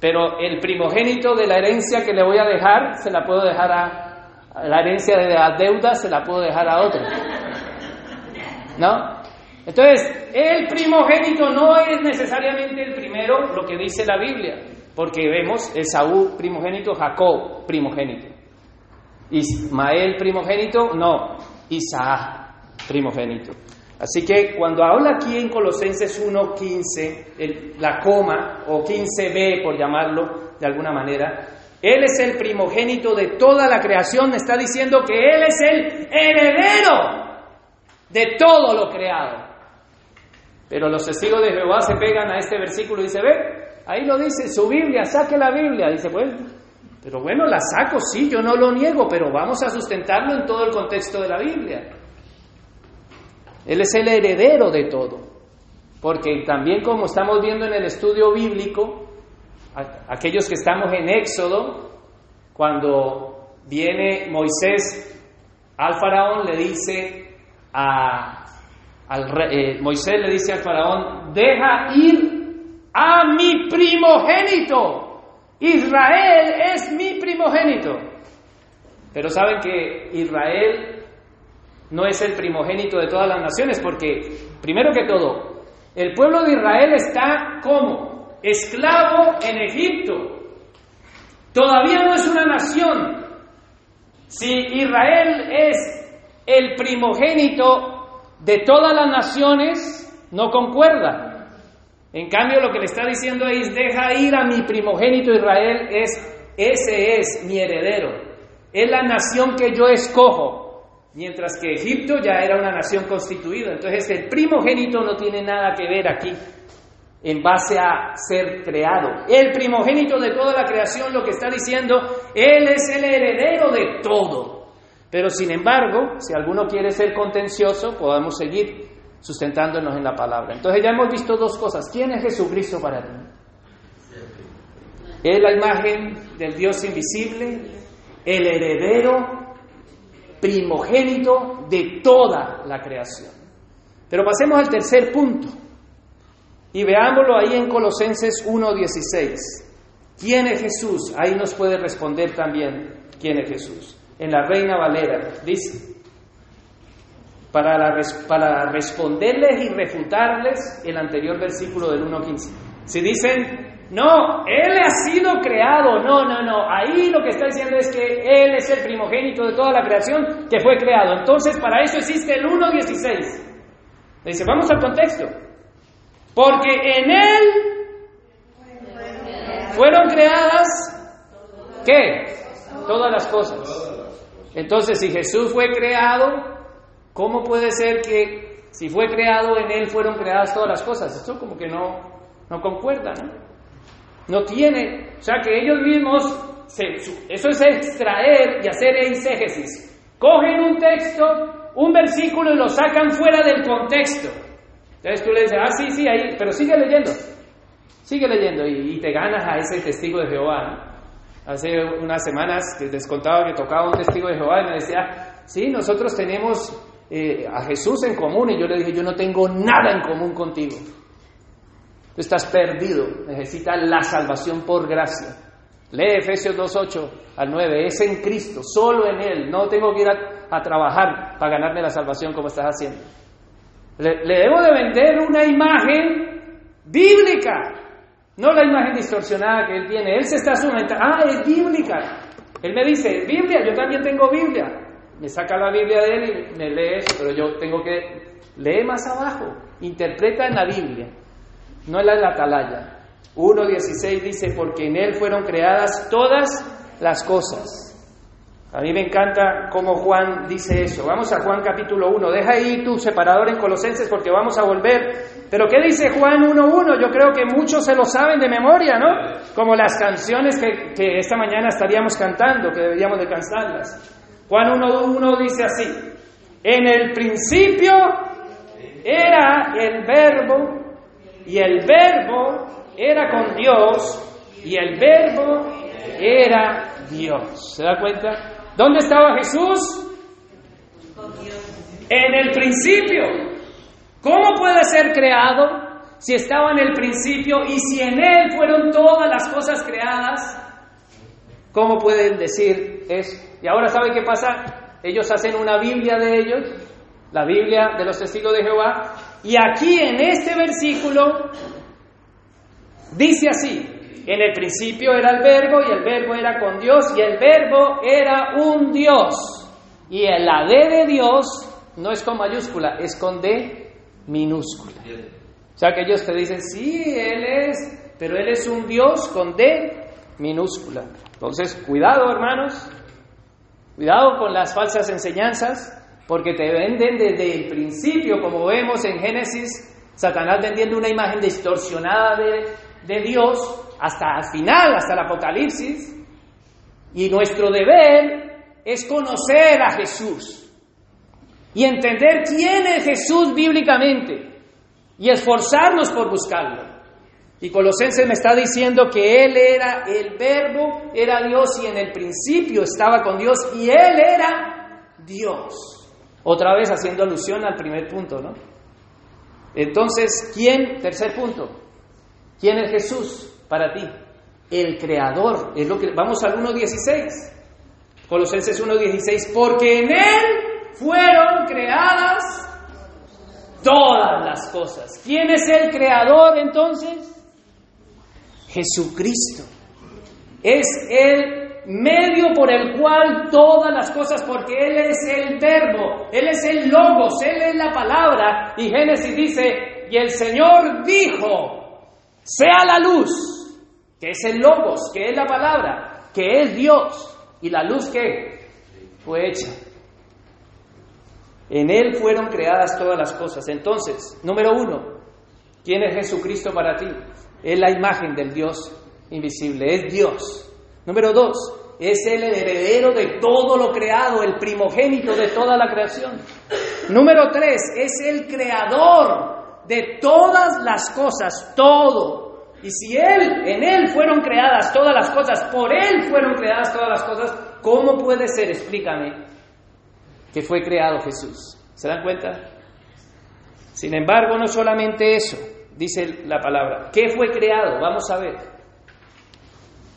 Pero el primogénito de la herencia que le voy a dejar, se la puedo dejar a, la herencia de las deudas, se la puedo dejar a otro. ¿No? Entonces, el primogénito no es necesariamente el primero, lo que dice la Biblia, porque vemos Esaú primogénito, Jacob primogénito. Ismael primogénito, no, Isaac primogénito. Así que cuando habla aquí en Colosenses 1.15, la coma o 15b por llamarlo de alguna manera, Él es el primogénito de toda la creación, está diciendo que Él es el heredero de todo lo creado. Pero los testigos de Jehová se pegan a este versículo y dice, ve, ahí lo dice, su Biblia, saque la Biblia. Dice, pues, pero bueno, la saco, sí, yo no lo niego, pero vamos a sustentarlo en todo el contexto de la Biblia. Él es el heredero de todo. Porque también como estamos viendo en el estudio bíblico, aquellos que estamos en Éxodo, cuando viene Moisés al faraón, le dice, a, al eh, Moisés le dice al faraón, deja ir a mi primogénito. Israel es mi primogénito. Pero saben que Israel no es el primogénito de todas las naciones, porque, primero que todo, el pueblo de Israel está como esclavo en Egipto. Todavía no es una nación. Si Israel es el primogénito de todas las naciones no concuerda. En cambio, lo que le está diciendo es, deja ir a mi primogénito Israel, es ese es mi heredero, es la nación que yo escojo, mientras que Egipto ya era una nación constituida. Entonces el primogénito no tiene nada que ver aquí en base a ser creado. El primogénito de toda la creación lo que está diciendo, Él es el heredero de todo. Pero sin embargo, si alguno quiere ser contencioso, podemos seguir sustentándonos en la palabra. Entonces ya hemos visto dos cosas. ¿Quién es Jesucristo para ti? Es la imagen del Dios invisible, el heredero primogénito de toda la creación. Pero pasemos al tercer punto. Y veámoslo ahí en Colosenses 1.16. ¿Quién es Jesús? Ahí nos puede responder también quién es Jesús. En la Reina Valera dice, para, para responderles y refutarles el anterior versículo del 1.15. Si dicen, no, Él ha sido creado, no, no, no, ahí lo que está diciendo es que Él es el primogénito de toda la creación que fue creado. Entonces, para eso existe el 1.16. Dice, vamos al contexto. Porque en Él fueron creadas, ¿qué? Todas las cosas. Entonces, si Jesús fue creado, ¿cómo puede ser que si fue creado en Él fueron creadas todas las cosas? Esto como que no, no concuerda, ¿no? No tiene, o sea que ellos mismos, eso es extraer y hacer eisegesis. Cogen un texto, un versículo y lo sacan fuera del contexto. Entonces tú le dices, ah, sí, sí, ahí, pero sigue leyendo, sigue leyendo y, te ganas a ese testigo de Jehová. Hace unas semanas les contaba que tocaba un testigo de Jehová y me decía, sí, nosotros tenemos eh, a Jesús en común y yo le dije, yo no tengo nada en común contigo. Tú estás perdido, necesitas la salvación por gracia. Lee Efesios 2.8 al 9, es en Cristo, solo en Él, no tengo que ir a, a trabajar para ganarme la salvación como estás haciendo. Le, debo de vender una imagen bíblica, no la imagen distorsionada que él tiene. Él se está sumando, ah, es bíblica. Él me dice, Biblia, yo también tengo Biblia. Me saca la Biblia de él y me lee eso, pero yo tengo que leer más abajo, interpreta en la Biblia, no en la, en la atalaya. 1.16 dice, porque en él fueron creadas todas las cosas a mí me encanta cómo Juan dice eso. Vamos a Juan capítulo 1. Deja ahí tu separador en Colosenses porque vamos a volver. Pero ¿qué dice Juan 1.1? Yo creo que muchos se lo saben de memoria, ¿no? Como las canciones que, que esta mañana estaríamos cantando, que deberíamos de cantarlas. Juan 1.1 dice así. En el principio era el verbo y el verbo era con Dios y el verbo era Dios. ¿Se da cuenta? ¿Dónde estaba Jesús? En el principio. ¿Cómo puede ser creado si estaba en el principio y si en Él fueron todas las cosas creadas? ¿Cómo pueden decir eso? Y ahora ¿saben qué pasa? Ellos hacen una Biblia de ellos, la Biblia de los testigos de Jehová, y aquí en este versículo dice así, en el principio era el verbo y el verbo era con Dios y el verbo era un Dios. Y el la D de Dios no es con mayúscula, es con D minúscula. O sea que ellos te dicen, sí, Él es, pero Él es un Dios con D minúscula. Entonces, cuidado hermanos, cuidado con las falsas enseñanzas, porque te venden desde el principio, como vemos en Génesis, Satanás vendiendo una imagen distorsionada de, de Dios hasta el final, hasta el Apocalipsis. Y nuestro deber es conocer a Jesús y entender quién es Jesús bíblicamente y esforzarnos por buscarlo. Y Colosenses me está diciendo que Él era el verbo, era Dios y en el principio estaba con Dios y Él era Dios. Otra vez haciendo alusión al primer punto, ¿no? Entonces, ¿quién? Tercer punto. ¿Quién es Jesús? Para ti. El creador, es lo que vamos al 1.16. Colosenses 1.16, porque en él fueron creadas todas las cosas. ¿Quién es el creador entonces? Jesucristo. Es el medio por el cual todas las cosas, porque Él es el verbo, Él es el logos, Él es la palabra. Y Génesis dice, y el Señor dijo, sea la luz que es el logos, que es la palabra. que es Dios, y la luz que fue hecha. En Él fueron creadas todas las cosas. Entonces, número uno, ¿quién es Jesucristo para ti? Es la imagen del Dios invisible, es Dios. Número dos, es el heredero de todo lo creado, el primogénito de toda la creación. Número tres, es el creador de todas las cosas, todo. Y si Él, en Él fueron creadas todas las cosas, por Él fueron creadas todas las cosas, ¿cómo puede ser, explícame, que fue creado Jesús? ¿Se dan cuenta? Sin embargo, no solamente eso, dice la palabra. ¿Qué fue creado? Vamos a ver.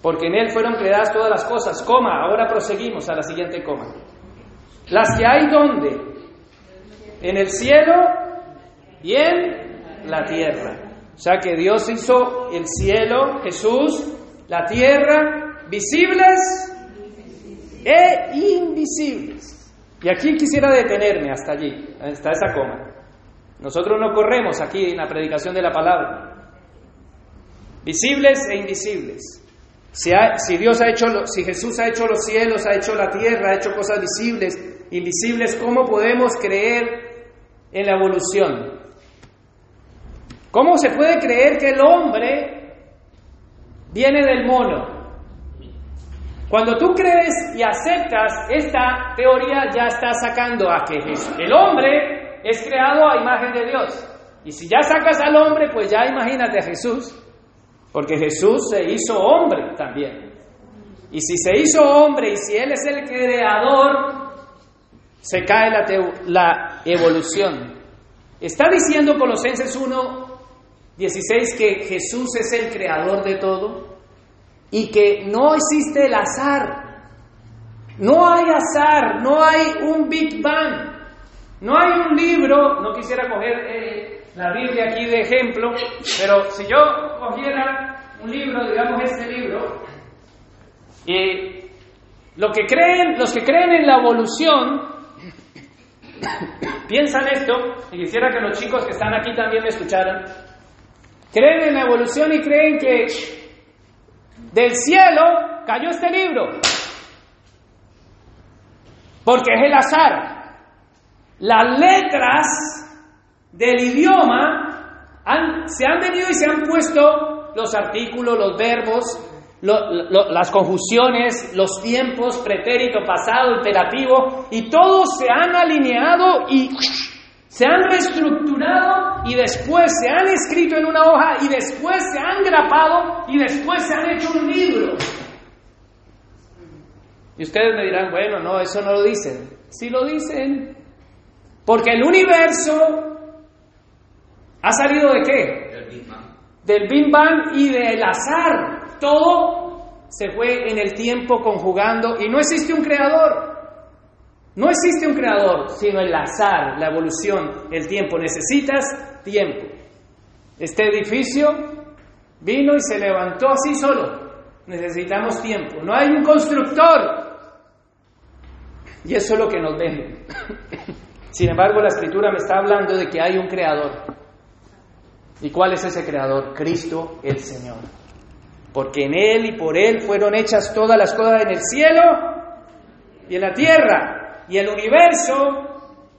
Porque en Él fueron creadas todas las cosas. Coma, ahora proseguimos a la siguiente coma. Las que hay donde? En el cielo y en la tierra. O sea que Dios hizo el cielo, Jesús, la tierra, visibles e invisibles. Y aquí quisiera detenerme hasta allí, hasta esa coma. Nosotros no corremos aquí en la predicación de la palabra. Visibles e invisibles. Si, si, Dios ha hecho, si Jesús ha hecho los cielos, ha hecho la tierra, ha hecho cosas visibles, invisibles, ¿cómo podemos creer en la evolución? ¿Cómo se puede creer que el hombre viene del mono? Cuando tú crees y aceptas esta teoría, ya estás sacando a que el hombre es creado a imagen de Dios. Y si ya sacas al hombre, pues ya imagínate a Jesús, porque Jesús se hizo hombre también. Y si se hizo hombre y si Él es el creador, se cae la, la evolución. Está diciendo Colosenses 1, 16 que Jesús es el creador de todo y que no existe el azar. No hay azar, no hay un Big Bang. No hay un libro, no quisiera coger eh, la Biblia aquí de ejemplo, pero si yo cogiera un libro, digamos este libro, y lo que creen, los que creen en la evolución, piensan esto, y quisiera que los chicos que están aquí también me escucharan, creen en la evolución y creen que del cielo cayó este libro. Porque es el azar. Las letras del idioma se han venido y se han puesto los artículos, los verbos, las conjunciones, los tiempos, pretérito, pasado, imperativo, y todos se han alineado y se han reestructurado y después se han escrito en una hoja y después se han grapado y después se han hecho un libro. Y ustedes me dirán, bueno, no, eso no lo dicen. Sí lo dicen. Porque el universo ha salido de qué? Del Big Bang. Del Big Bang y del azar. Todo se fue en el tiempo conjugando y no existe un creador. No existe un creador, sino el azar, la evolución, el tiempo. Necesitas tiempo. Este edificio vino y se levantó así solo. Necesitamos tiempo. No hay un constructor. Y eso es lo que nos vende. Sin embargo, la escritura me está hablando de que hay un creador. ¿Y cuál es ese creador? Cristo el Señor. Porque en Él y por Él fueron hechas todas las cosas en el cielo y en la tierra y el universo,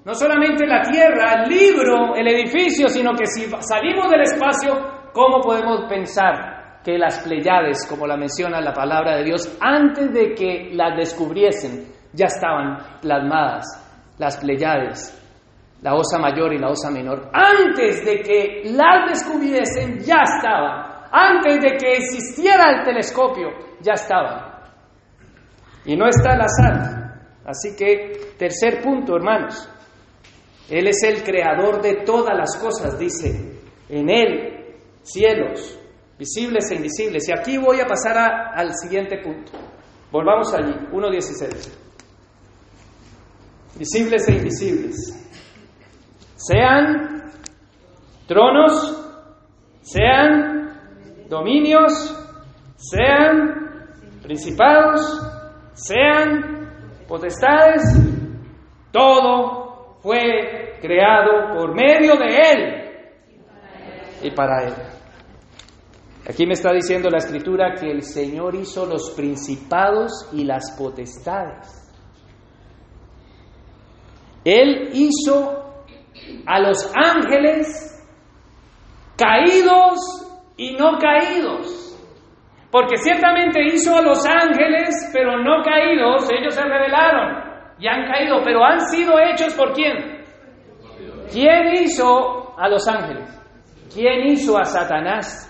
no solamente la Tierra, el libro, el edificio, sino que si salimos del espacio, ¿cómo podemos pensar que las Pleiades, como la menciona la palabra de Dios, antes de que las descubriesen, ya estaban plasmadas las Pleiades, la osa mayor y la osa menor? Antes de que las descubriesen, ya estaban. Antes de que existiera el telescopio, ya estaban. Y no está al azar. Así que, tercer punto, hermanos. Él es el creador de todas las cosas, dice. En Él, cielos, visibles e invisibles. Y aquí voy a pasar al siguiente punto. Volvamos allí, 1.16. Visibles e invisibles. Sean tronos, sean dominios, sean principados, sean potestades, todo fue creado por medio de Él y para Él. Aquí me está diciendo la escritura que el Señor hizo los principados y las potestades. Él hizo a los ángeles caídos y no caídos. Porque ciertamente hizo a los ángeles, pero no caídos, ellos se rebelaron y han caído, pero han sido hechos por quién? ¿Quién hizo a los ángeles? ¿Quién hizo a Satanás?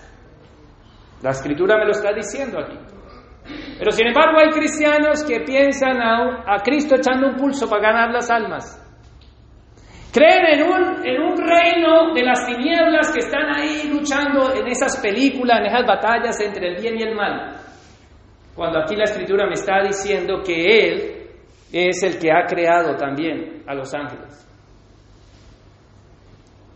La escritura me lo está diciendo aquí. Pero sin embargo hay cristianos que piensan a, a Cristo echando un pulso para ganar las almas. Creen en un, en un reino de las tinieblas que están ahí luchando en esas películas, en esas batallas entre el bien y el mal. Cuando aquí la escritura me está diciendo que Él es el que ha creado también a los ángeles.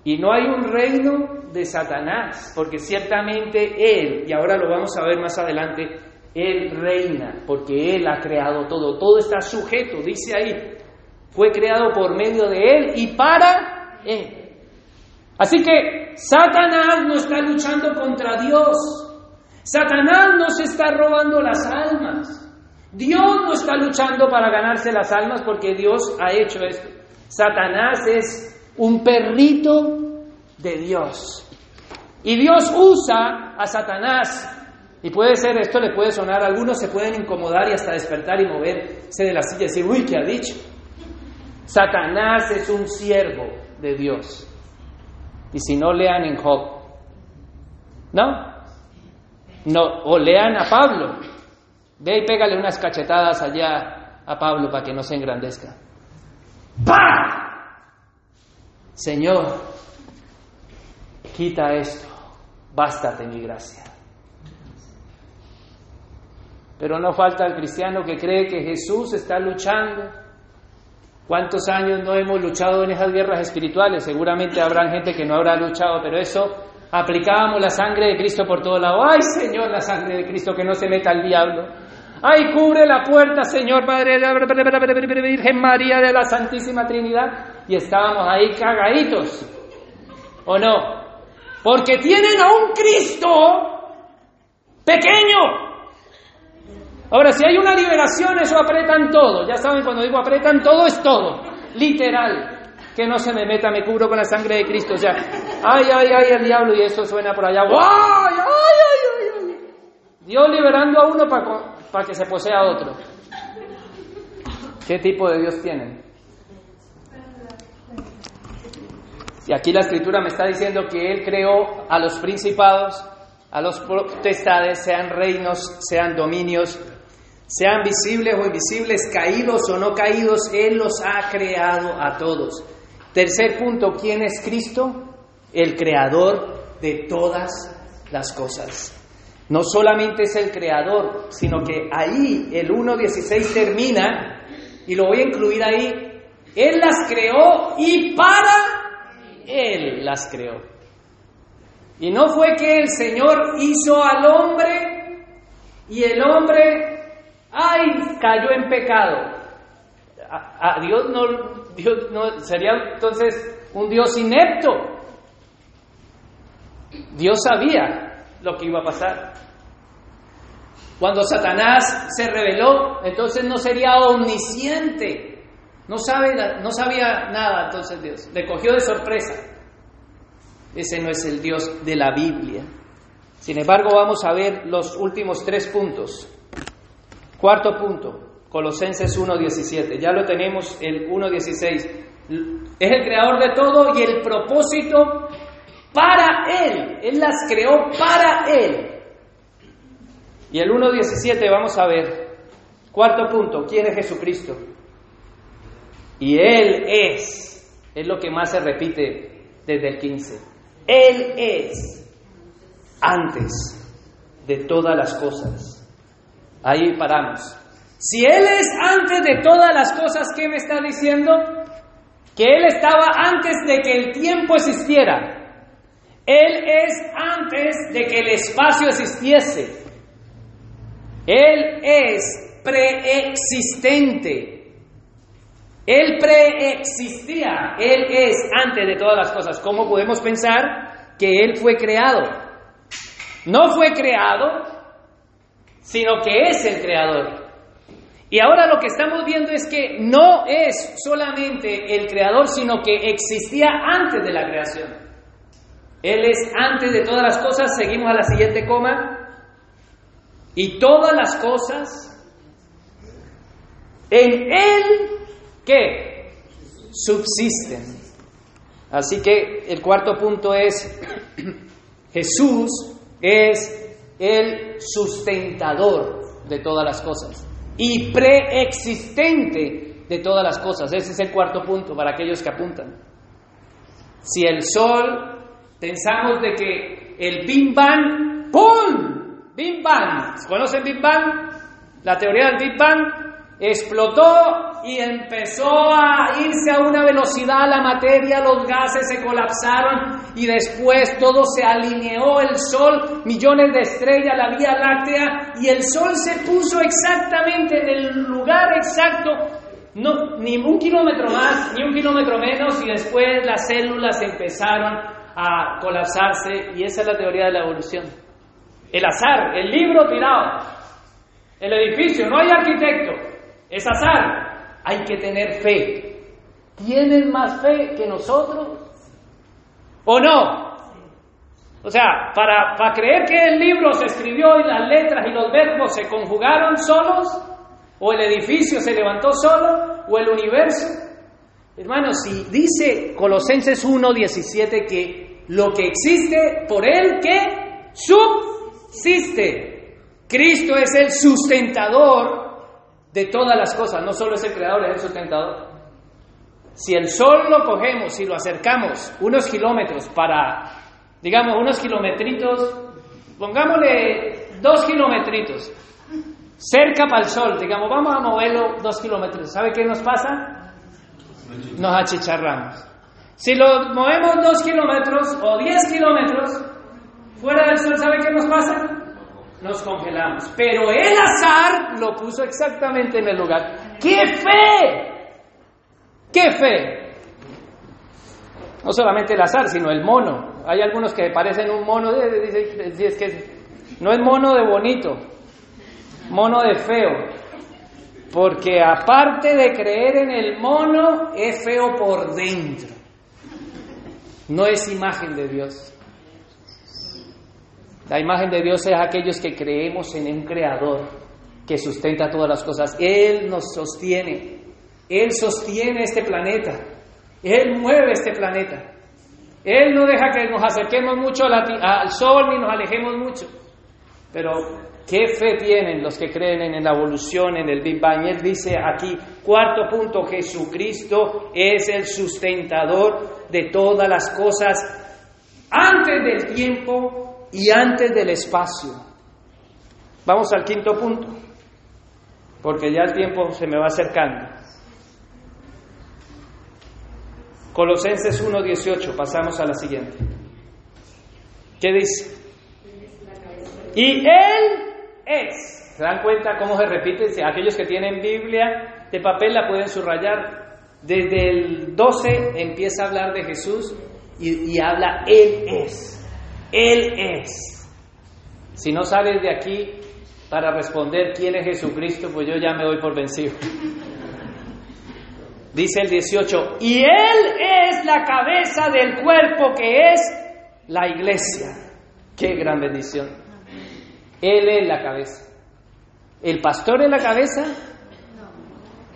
Y no hay un reino de Satanás, porque ciertamente Él, y ahora lo vamos a ver más adelante, Él reina, porque Él ha creado todo, todo está sujeto, dice ahí, fue creado por medio de Él y para Él. Así que Satanás no está luchando contra Dios. Satanás no se está robando las almas. Dios no está luchando para ganarse las almas porque Dios ha hecho esto. Satanás es un perrito de Dios. Y Dios usa a Satanás. Y puede ser, esto le puede sonar, algunos se pueden incomodar y hasta despertar y moverse de la silla y decir, uy, ¿qué ha dicho? Satanás es un siervo de Dios. Y si no lean en Job, ¿no? No, o lean a Pablo. Ve y pégale unas cachetadas allá a Pablo para que no se engrandezca. ¡Pah! Señor, quita esto, bástate mi gracia. Pero no falta el cristiano que cree que Jesús está luchando ¿Cuántos años no hemos luchado en esas guerras espirituales? Seguramente habrá gente que no habrá luchado, pero eso aplicábamos la sangre de Cristo por todo lado. ¡Ay, Señor, la sangre de Cristo, que no se meta el diablo! ¡Ay, cubre la puerta, Señor, Padre Virgen María de la Santísima Trinidad! Y estábamos ahí cagaditos. ¿O no? Porque tienen a un Cristo pequeño, Ahora, si hay una liberación, eso apretan todo. Ya saben, cuando digo apretan todo, es todo. Literal. Que no se me meta, me cubro con la sangre de Cristo. O sea, ay, ay, ay, el diablo, y eso suena por allá. ¡Ay, ay, ay, ay! Dios liberando a uno para que se posea a otro. ¿Qué tipo de Dios tienen? Y aquí la escritura me está diciendo que Él creó a los principados, a los potestades, sean reinos, sean dominios, sean visibles o invisibles, caídos o no caídos, Él los ha creado a todos. Tercer punto, ¿quién es Cristo? El creador de todas las cosas. No solamente es el creador, sino que ahí el 1.16 termina, y lo voy a incluir ahí, Él las creó y para Él las creó. Y no fue que el Señor hizo al hombre y el hombre ¡Ay! Cayó en pecado. A, Dios, no, Dios no sería entonces un Dios inepto. Dios sabía lo que iba a pasar. Cuando Satanás se reveló, entonces no sería omnisciente. No, sabe, no sabía nada entonces Dios. Le cogió de sorpresa. Ese no es el Dios de la Biblia. Sin embargo, vamos a ver los últimos tres puntos. Cuarto punto, Colosenses 1.17. Ya lo tenemos, el 1.16. Es el creador de todo y el propósito para Él. Él las creó para Él. Y el 1.17 vamos a ver. Cuarto punto, ¿quién es Jesucristo? Y Él es, es lo que más se repite desde el 15. Él es antes de todas las cosas Ahí paramos. Si Él es antes de todas las cosas, ¿qué me está diciendo? Que Él estaba antes de que el tiempo existiera. Él es antes de que el espacio existiese. Él es preexistente. Él preexistía. Él es antes de todas las cosas. ¿Cómo podemos pensar que Él fue creado? No fue creado, sino que es el creador. Y ahora lo que estamos viendo es que no es solamente el creador, sino que existía antes de la creación. Él es antes de todas las cosas. Seguimos a la siguiente coma. Y todas las cosas en Él que subsisten. Así que el cuarto punto es, Jesús es el sustentador de todas las cosas y preexistente de todas las cosas. Ese es el cuarto punto para aquellos que apuntan. Si el sol, pensamos de que el Big Bang, ¡pum! Big Bang. ¿Conocen Big Bang? La teoría del Big Bang explotó y empezó a irse a una velocidad la materia, los gases se colapsaron y después todo se alineó, el sol, millones de estrellas, la Vía Láctea y el sol se puso exactamente en el lugar exacto, no, ni un kilómetro más, ni un kilómetro menos y después las células empezaron a colapsarse y esa es la teoría de la evolución. El azar, el libro tirado, el edificio, no hay arquitecto, es azar. Hay que tener fe. ¿Tienen más fe que nosotros? ¿O no? O sea, para, para creer que el libro se escribió y las letras y los verbos se conjugaron solos, o el edificio se levantó solo, o el universo. Hermanos, si dice Colosenses 1.17 que lo que existe por él que subsiste. Cristo es el sustentador de todas las cosas, no solo es el creador, es el sustentador. Si el sol lo cogemos y lo acercamos unos kilómetros para, digamos, unos kilometritos, pongámosle dos kilometritos, cerca para el sol, digamos, vamos a moverlo dos kilómetros, ¿sabe qué nos pasa? Nos achicharramos. Si lo movemos dos kilómetros o diez kilómetros fuera del sol, ¿sabe qué nos pasa? Nos congelamos. Pero el azar lo puso exactamente en el lugar. ¡Qué fe! ¡Qué fe! No solamente el azar, sino el mono. Hay algunos que parecen un mono, es que no es mono de bonito, mono de feo. Porque aparte de creer en el mono, es feo por dentro. No es imagen de Dios. La imagen de Dios es aquellos que creemos en un creador que sustenta todas las cosas. Él nos sostiene. Él sostiene este planeta. Él mueve este planeta. Él no deja que nos acerquemos mucho al sol ni nos alejemos mucho. Pero, ¿qué fe tienen los que creen en la evolución, en el Big Bang? Él dice aquí, cuarto punto, Jesucristo es el sustentador de todas las cosas antes del tiempo y antes del espacio. Vamos al quinto punto, porque ya el tiempo se me va acercando. Colosenses 1.18, pasamos a la siguiente. ¿Qué dice? Y Él es. ¿Se dan cuenta cómo se repite? Aquellos que tienen Biblia de papel la pueden subrayar. Desde el 12 empieza a hablar de Jesús y, y habla Él es. Él es. Si no sales de aquí para responder quién es Jesucristo, pues yo ya me doy por vencido. Dice el 18, y Él es la cabeza del cuerpo que es la iglesia. Qué gran bendición. Él es la cabeza. ¿El pastor es la cabeza?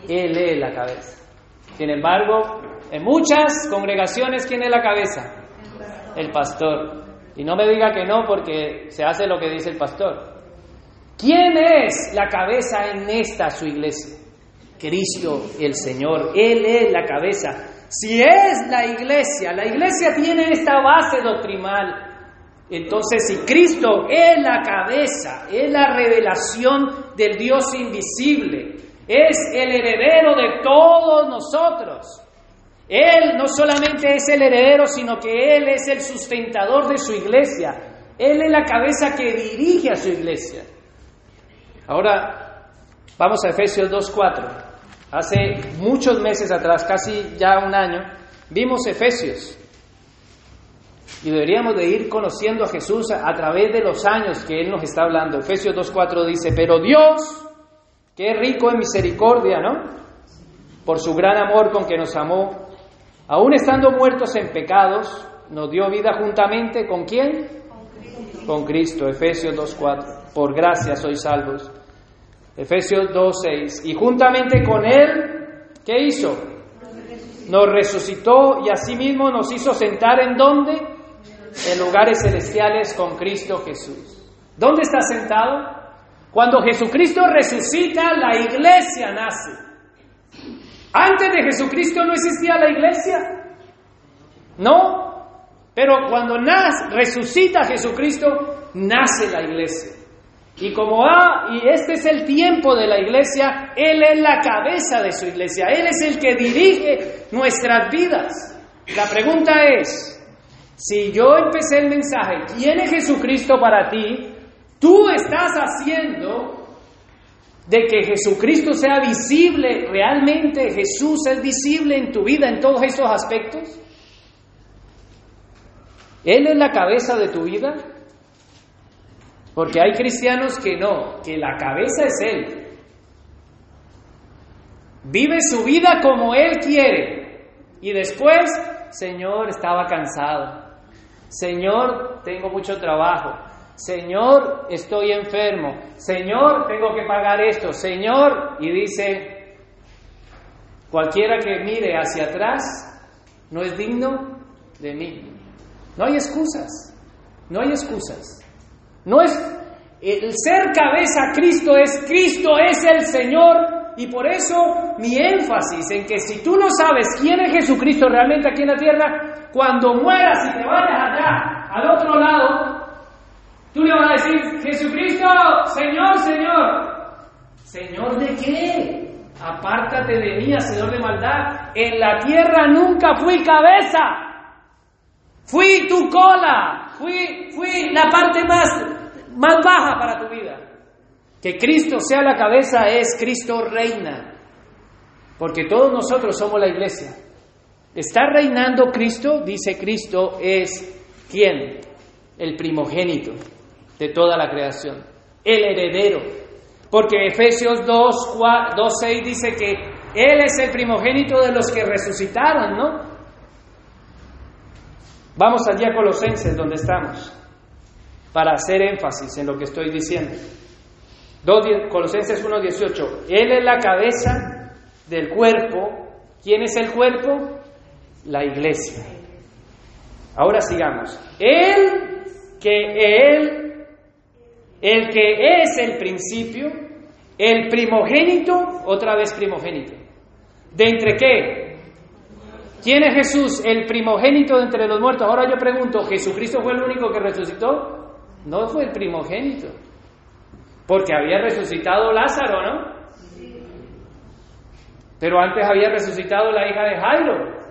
Él es la cabeza. Sin embargo, en muchas congregaciones, ¿quién es la cabeza? El pastor. Y no me diga que no porque se hace lo que dice el pastor. ¿Quién es la cabeza en esta su iglesia? Cristo el Señor. Él es la cabeza. Si es la iglesia, la iglesia tiene esta base doctrinal. Entonces, si Cristo es la cabeza, es la revelación del Dios invisible, es el heredero de todos nosotros, él no solamente es el heredero, sino que Él es el sustentador de su iglesia. Él es la cabeza que dirige a su iglesia. Ahora, vamos a Efesios 2.4. Hace muchos meses atrás, casi ya un año, vimos Efesios. Y deberíamos de ir conociendo a Jesús a, través de los años que Él nos está hablando. Efesios 2.4 dice, pero Dios, que rico en misericordia, ¿no? Por su gran amor con que nos amó, aún estando muertos en pecados, nos dio vida juntamente con quién? Con Cristo. Efesios 2.4. Por gracia sois salvos. Efesios 2.6. Y juntamente con Él, ¿qué hizo? Nos resucitó y asimismo nos hizo sentar en dónde? En lugares celestiales con Cristo Jesús. ¿Dónde está sentado? Cuando Jesucristo resucita, la iglesia nace. Antes de Jesucristo no existía la iglesia. No. Pero cuando nace, resucita Jesucristo, nace la iglesia. Y como ha, y este es el tiempo de la iglesia, Él es la cabeza de su iglesia, Él es el que dirige nuestras vidas. La pregunta es, si yo empecé el mensaje, ¿quién es Jesucristo para ti? ¿Tú estás haciendo de que Jesucristo sea visible, realmente Jesús es visible en tu vida en todos estos aspectos? ¿Él es la cabeza de tu vida? Porque hay cristianos que no, que la cabeza es Él. Vive su vida como Él quiere. Y después, Señor, estaba cansado. Señor, tengo mucho trabajo. Señor, estoy enfermo. Señor, tengo que pagar esto. Señor, y dice, cualquiera que mire hacia atrás no es digno de mí. No hay excusas. No hay excusas. No es el ser cabeza Cristo es Cristo es el Señor y por eso mi énfasis en que si tú no sabes quién es Jesucristo realmente aquí en la tierra, cuando mueras y te vayas allá al otro lado, tú le vas a decir, Jesucristo, Señor, Señor. ¿Señor de qué? Apártate de mí, hacedor de maldad. En la tierra nunca fui cabeza. Fui tu cola, fui, fui la parte más, más baja para tu vida. Que Cristo sea la cabeza es Cristo reina, porque todos nosotros somos la iglesia. ¿Está reinando Cristo? Dice Cristo es quién? El primogénito de toda la creación, el heredero. Porque Efesios 2, 2 6 dice que Él es el primogénito de los que resucitaron, ¿no? Vamos allí a Colosenses, donde estamos, para hacer énfasis en lo que estoy diciendo. Colosenses 1.18. Él es la cabeza del cuerpo. ¿Quién es el cuerpo? La iglesia. Ahora sigamos. Él que él, el que es el principio, el primogénito, otra vez primogénito. ¿De entre qué? ¿Quién es Jesús? El primogénito de entre los muertos. Ahora yo pregunto, ¿Jesucristo fue el único que resucitó? No fue el primogénito. Porque había resucitado Lázaro, ¿no? Pero antes había resucitado la hija de Jairo.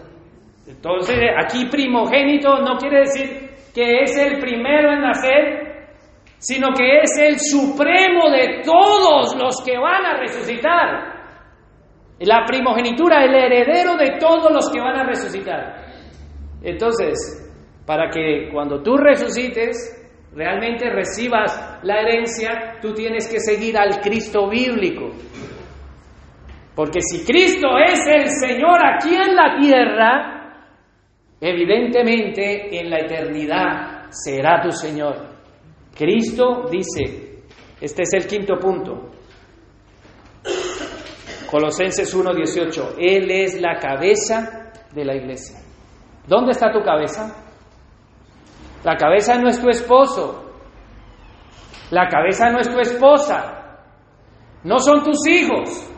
Entonces, aquí primogénito no quiere decir que es el primero en nacer, sino que es el supremo de todos los que van a resucitar. La primogenitura, el heredero de todos los que van a resucitar. Entonces, para que cuando tú resucites, realmente recibas la herencia, tú tienes que seguir al Cristo bíblico. Porque si Cristo es el Señor aquí en la tierra, evidentemente en la eternidad será tu Señor. Cristo dice, este es el quinto punto, Colosenses 1:18, Él es la cabeza de la iglesia. ¿Dónde está tu cabeza? La cabeza no es tu esposo, la cabeza no es tu esposa, no son tus hijos,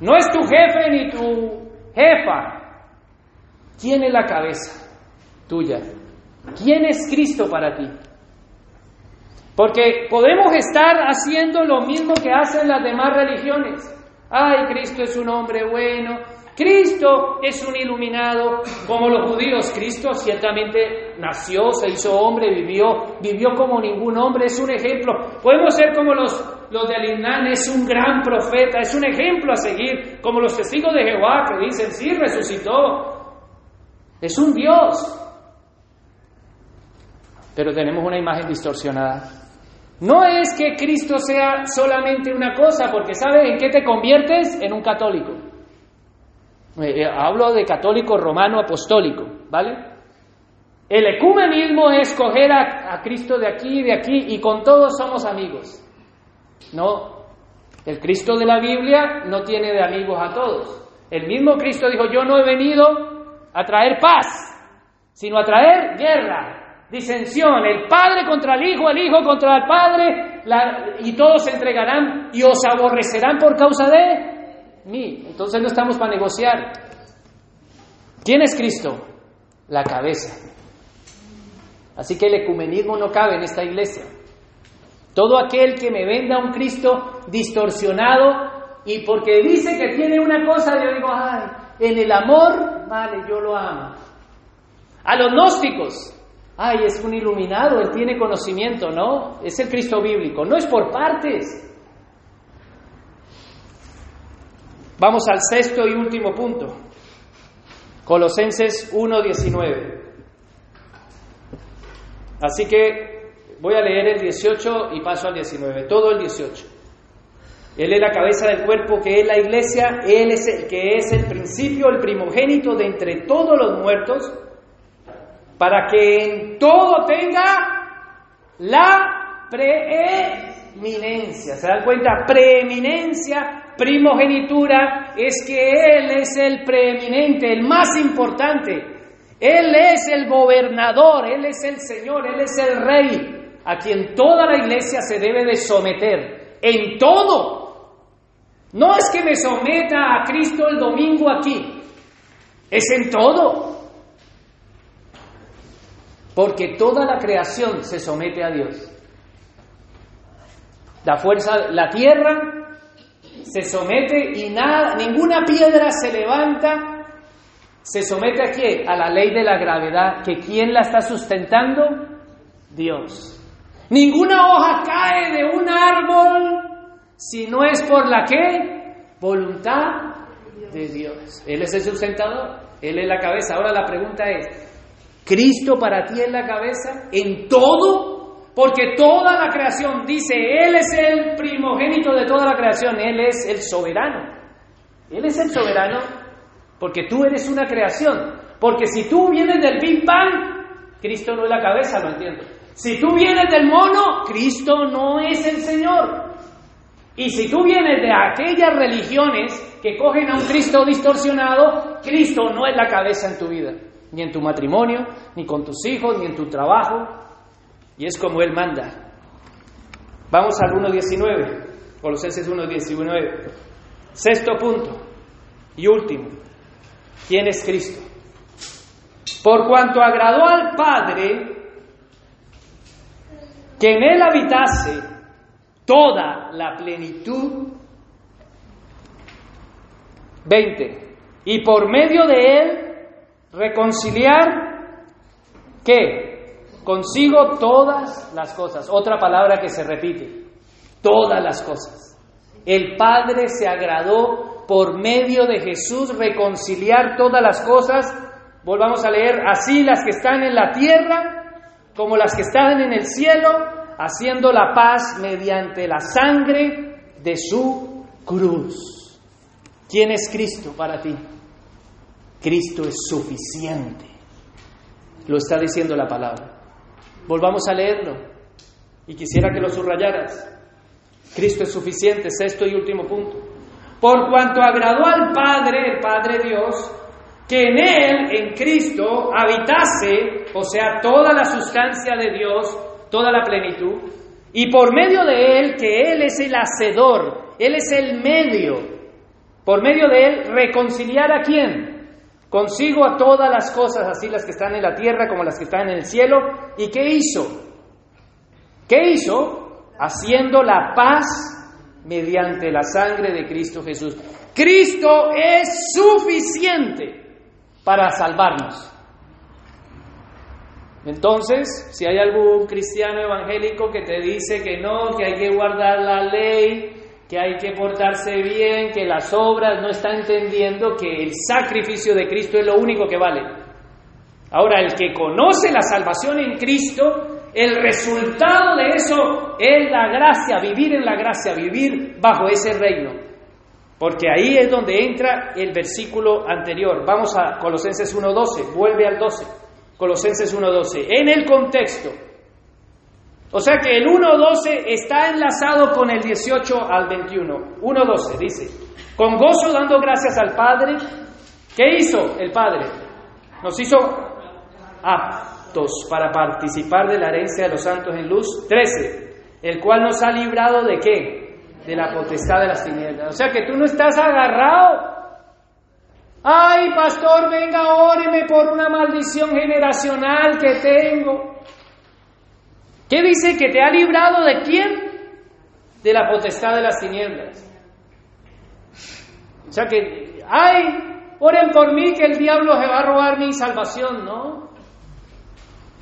no es tu jefe ni tu jefa. ¿Quién es la cabeza tuya? ¿Quién es Cristo para ti? Porque podemos estar haciendo lo mismo que hacen las demás religiones. Ay, Cristo es un hombre bueno. Cristo es un iluminado como los judíos. Cristo ciertamente nació, se hizo hombre, vivió, vivió como ningún hombre, es un ejemplo. Podemos ser como los, los de Alinán, es un gran profeta, es un ejemplo a seguir, como los testigos de Jehová que dicen, sí, resucitó. Es un Dios. pero tenemos una imagen distorsionada. No es que Cristo sea solamente una cosa, porque ¿sabes en qué te conviertes? En un católico. Eh, eh, hablo de católico romano apostólico, ¿vale? El ecumenismo es coger a, a Cristo de aquí y de aquí y con todos somos amigos. No, el Cristo de la Biblia no tiene de amigos a todos. El mismo Cristo dijo, yo no he venido a traer paz, sino a traer guerra, disensión, el Padre contra el Hijo, el Hijo contra el Padre, y todos se entregarán y os aborrecerán por causa de mí. Entonces no estamos para negociar. ¿Quién es Cristo? La cabeza. Así que el ecumenismo no cabe en esta iglesia. Todo aquel que me venda un Cristo distorsionado y porque dice que tiene una cosa, yo digo, ay, en el amor, vale, yo lo amo. A los gnósticos, ay, es un iluminado, él tiene conocimiento, ¿no? Es el Cristo bíblico, no es por partes. Vamos al sexto y último punto. Colosenses 1.19. Así que voy a leer el 18 y paso al 19, todo el 18. Él es la cabeza del cuerpo que es la iglesia, Él es el que es el principio, el primogénito de entre todos los muertos, para que en todo tenga la preeminencia. ¿Se dan cuenta? Preeminencia, primogenitura, es que Él es el preeminente, el más importante. Él es el gobernador, Él es el Señor, Él es el Rey, a quien toda la iglesia se debe de someter, en todo. No es que me someta a Cristo el domingo aquí, es en todo. Porque toda la creación se somete a Dios. La fuerza, la tierra se somete y nada, ninguna piedra se levanta se somete a qué? A la ley de la gravedad, que ¿quién la está sustentando? Dios. Ninguna hoja cae de un árbol si no es por la qué? Voluntad de Dios. Él es el sustentador, Él es la cabeza. Ahora la pregunta es, ¿Cristo para ti es la cabeza en todo? Porque toda la creación dice, Él es el primogénito de toda la creación, Él es el soberano. Él es el soberano porque tú eres una creación. Porque si tú vienes del Big Bang, Cristo no es la cabeza, lo entiendo. Si tú vienes del mono, Cristo no es el Señor. Y si tú vienes de aquellas religiones que cogen a un Cristo distorsionado, Cristo no es la cabeza en tu vida, ni en tu matrimonio, ni con tus hijos, ni en tu trabajo. Y es como Él manda. Vamos al 1.19, Colosenses 1.19. Sexto punto y último. ¿Quién es Cristo? Por cuanto agradó al Padre que en él habitase toda la plenitud. 20. Y por medio de él reconciliar, ¿qué? Consigo todas las cosas. Otra palabra que se repite. Todas las cosas. El Padre se agradó por medio de Jesús reconciliar todas las cosas. Volvamos a leer, así las que están en la tierra como las que están en el cielo, haciendo la paz mediante la sangre de su cruz. ¿Quién es Cristo para ti? Cristo es suficiente. Lo está diciendo la palabra. Volvamos a leerlo. Y quisiera que lo subrayaras. Cristo es suficiente, sexto y último punto por cuanto agradó al Padre, el Padre Dios, que en Él, en Cristo, habitase, o sea, toda la sustancia de Dios, toda la plenitud, y por medio de Él, que Él es el hacedor, Él es el medio, por medio de Él, reconciliar a quién? Consigo a todas las cosas, así las que están en la tierra como las que están en el cielo. ¿Y qué hizo? ¿Qué hizo? Haciendo la paz mediante la sangre de Cristo Jesús. Cristo es suficiente para salvarnos. Entonces, si hay algún cristiano evangélico que te dice que no, que hay que guardar la ley, que hay que portarse bien, que las obras no está entendiendo que el sacrificio de Cristo es lo único que vale. Ahora, el que conoce la salvación en Cristo, El resultado de eso es la gracia, vivir en la gracia, vivir bajo ese reino. Porque ahí es donde entra el versículo anterior. Vamos a Colosenses 1.12, vuelve al 12. Colosenses 1.12. En el contexto. O sea que el 1.12 está enlazado con el 18 al 21. 1.12 dice, con gozo dando gracias al Padre. ¿Qué hizo el Padre? Nos hizo aptos para participar de la herencia de los santos en luz. 13. El cual nos ha librado de qué? De la potestad de las tinieblas. O sea que tú no estás agarrado. Ay, pastor, venga, óreme por una maldición generacional que tengo. ¿Qué dice? Que te ha librado de quién? De la potestad de las tinieblas. O sea que, ay, oren por mí que el diablo se va a robar mi salvación, ¿no?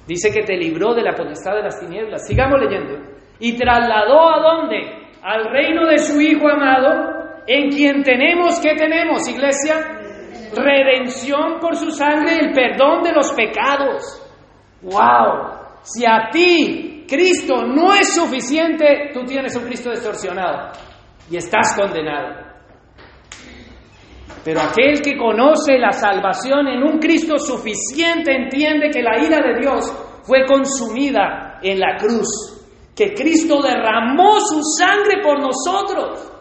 Dice que te libró de la potestad de las tinieblas. Sigamos leyendo. Y trasladó a dónde? Al reino de su Hijo amado, en quien tenemos, ¿qué tenemos, iglesia? Redención por su sangre, el perdón de los pecados. ¡Wow! Si a ti Cristo no es suficiente, tú tienes un Cristo distorsionado y estás condenado. Pero aquel que conoce la salvación en un Cristo suficiente entiende que la ira de Dios fue consumida en la cruz, que Cristo derramó su sangre por nosotros.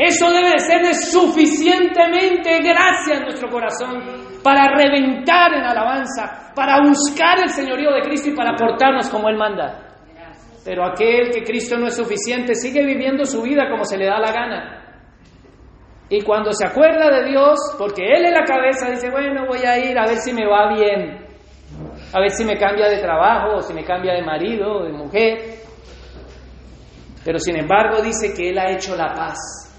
Eso debe ser de suficientemente gracia en nuestro corazón para reventar en alabanza, para buscar el señorío de Cristo y para portarnos como Él manda. Pero aquel que Cristo no es suficiente sigue viviendo su vida como se le da la gana. Y cuando se acuerda de Dios, porque Él es la cabeza, dice, bueno, voy a ir a ver si me va bien, a ver si me cambia de trabajo, o si me cambia de marido, de mujer. Pero sin embargo dice que Él ha hecho la paz.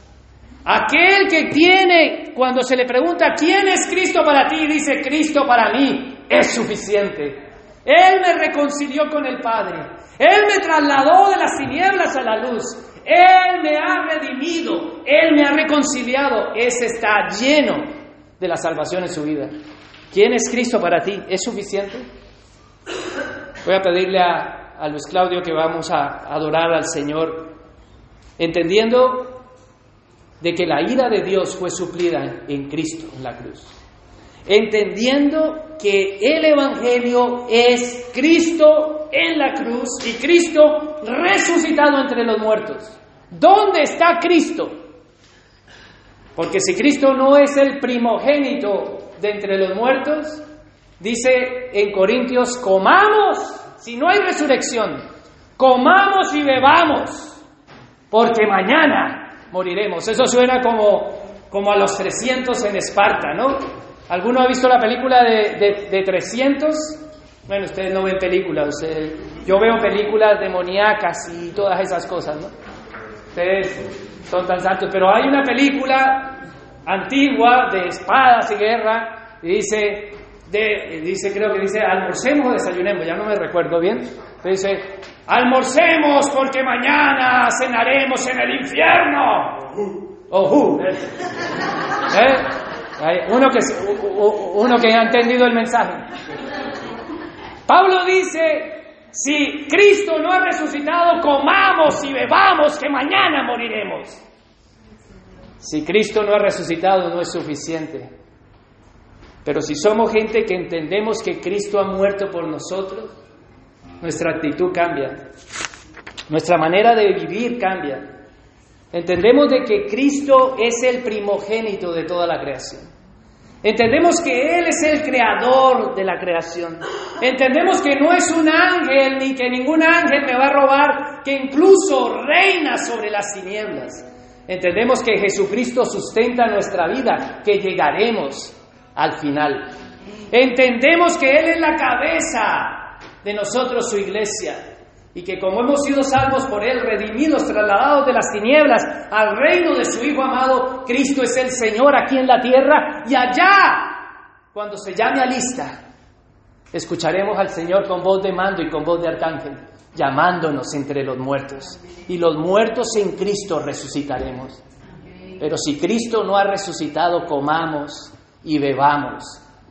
Aquel que tiene, cuando se le pregunta, ¿quién es Cristo para ti? Dice, Cristo para mí es suficiente. Él me reconcilió con el Padre. Él me trasladó de las tinieblas a la luz. Él me ha redimido, Él me ha reconciliado. Ese está lleno de la salvación en su vida. ¿Quién es Cristo para ti? ¿Es suficiente? Voy a pedirle a, a Luis Claudio que vamos a adorar al Señor, entendiendo de que la ira de Dios fue suplida en Cristo, en la cruz. Entendiendo que el Evangelio es Cristo en la cruz y Cristo resucitado entre los muertos. ¿Dónde está Cristo? Porque si Cristo no es el primogénito de entre los muertos, dice en Corintios, comamos, si no hay resurrección, comamos y bebamos, porque mañana moriremos. Eso suena como, como a los 300 en Esparta, ¿no? ¿Alguno ha visto la película de, de, de 300? Bueno, ustedes no ven películas, yo veo películas demoníacas y todas esas cosas, ¿no? Ustedes son tan santos, pero hay una película antigua de espadas y guerra y dice, de, dice creo que dice, almorcemos o desayunemos, ya no me recuerdo bien, dice, almorcemos porque mañana cenaremos en el infierno. Oh, uh, ¿eh? Uno que, uno que ha entendido el mensaje. Pablo dice, si Cristo no ha resucitado, comamos y bebamos, que mañana moriremos. Si Cristo no ha resucitado, no es suficiente. Pero si somos gente que entendemos que Cristo ha muerto por nosotros, nuestra actitud cambia. Nuestra manera de vivir cambia. Entendemos de que Cristo es el primogénito de toda la creación. Entendemos que Él es el creador de la creación. Entendemos que no es un ángel ni que ningún ángel me va a robar, que incluso reina sobre las tinieblas. Entendemos que Jesucristo sustenta nuestra vida, que llegaremos al final. Entendemos que Él es la cabeza de nosotros, su iglesia, y que como hemos sido salvos por Él, redimidos, trasladados de las tinieblas al reino de su Hijo amado, Cristo es el Señor aquí en la tierra y allá, cuando se llame a lista, escucharemos al Señor con voz de mando y con voz de arcángel, llamándonos entre los muertos. Y los muertos en Cristo resucitaremos. Pero si Cristo no ha resucitado, comamos y bebamos,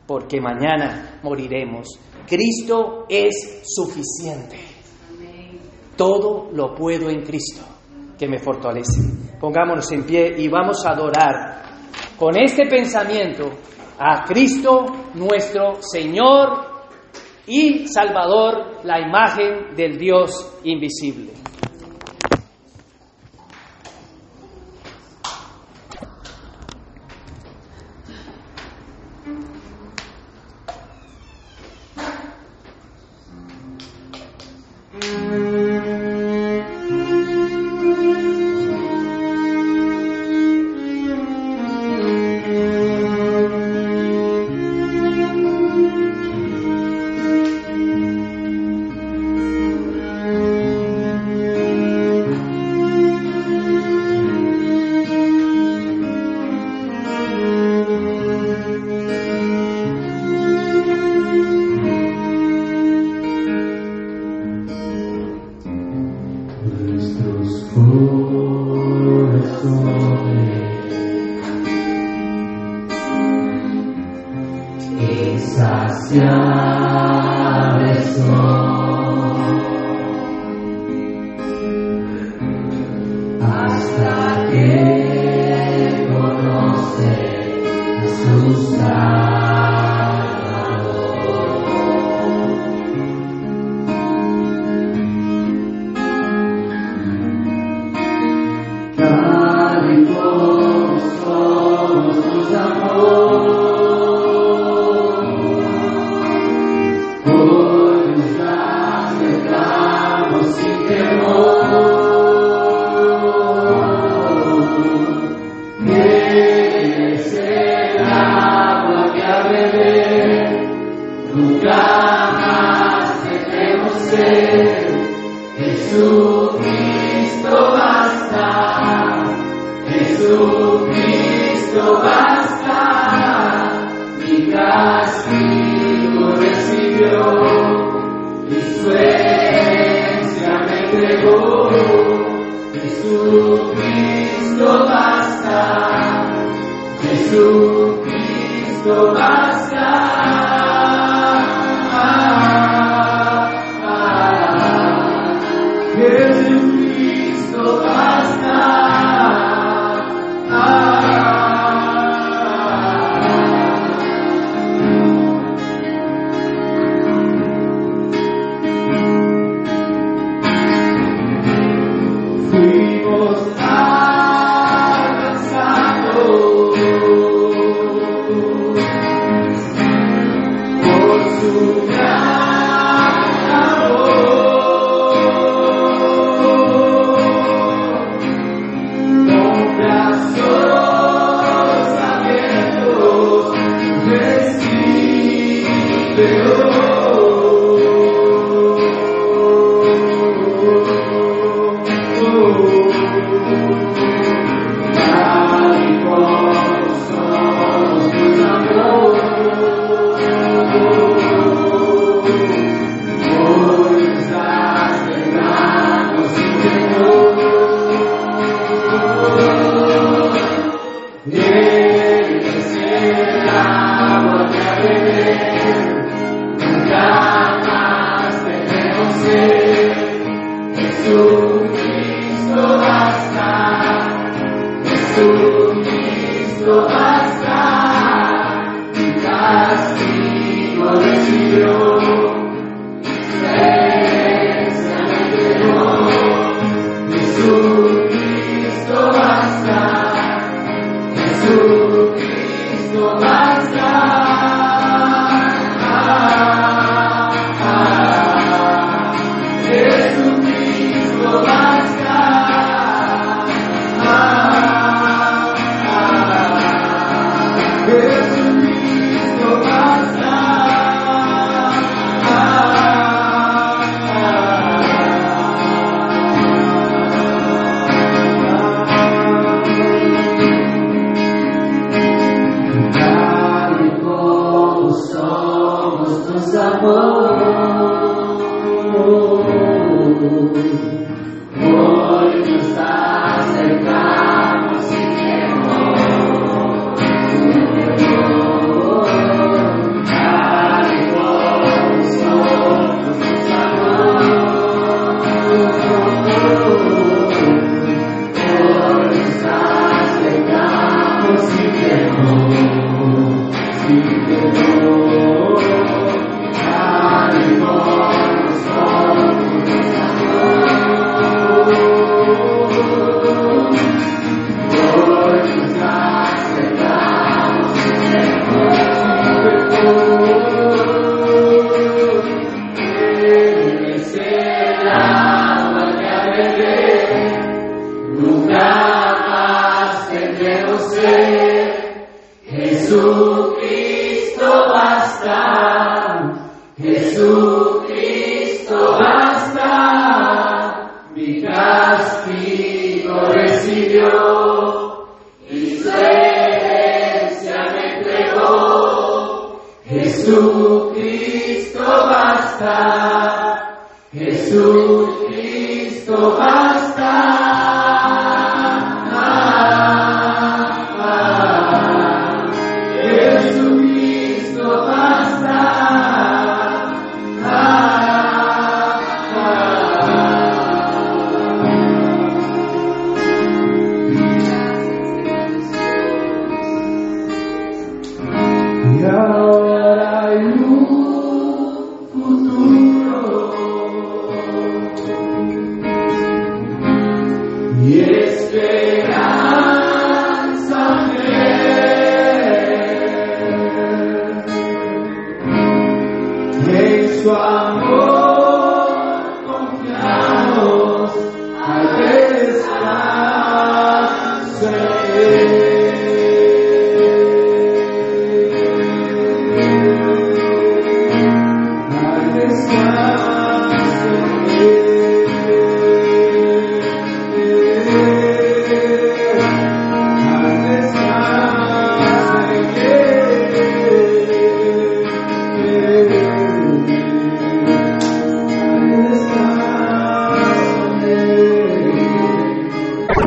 porque mañana moriremos. Cristo es suficiente. Todo lo puedo en Cristo que me fortalece. Pongámonos en pie y vamos a adorar con este pensamiento a Cristo nuestro Señor y Salvador, la imagen del Dios invisible. enemies alive.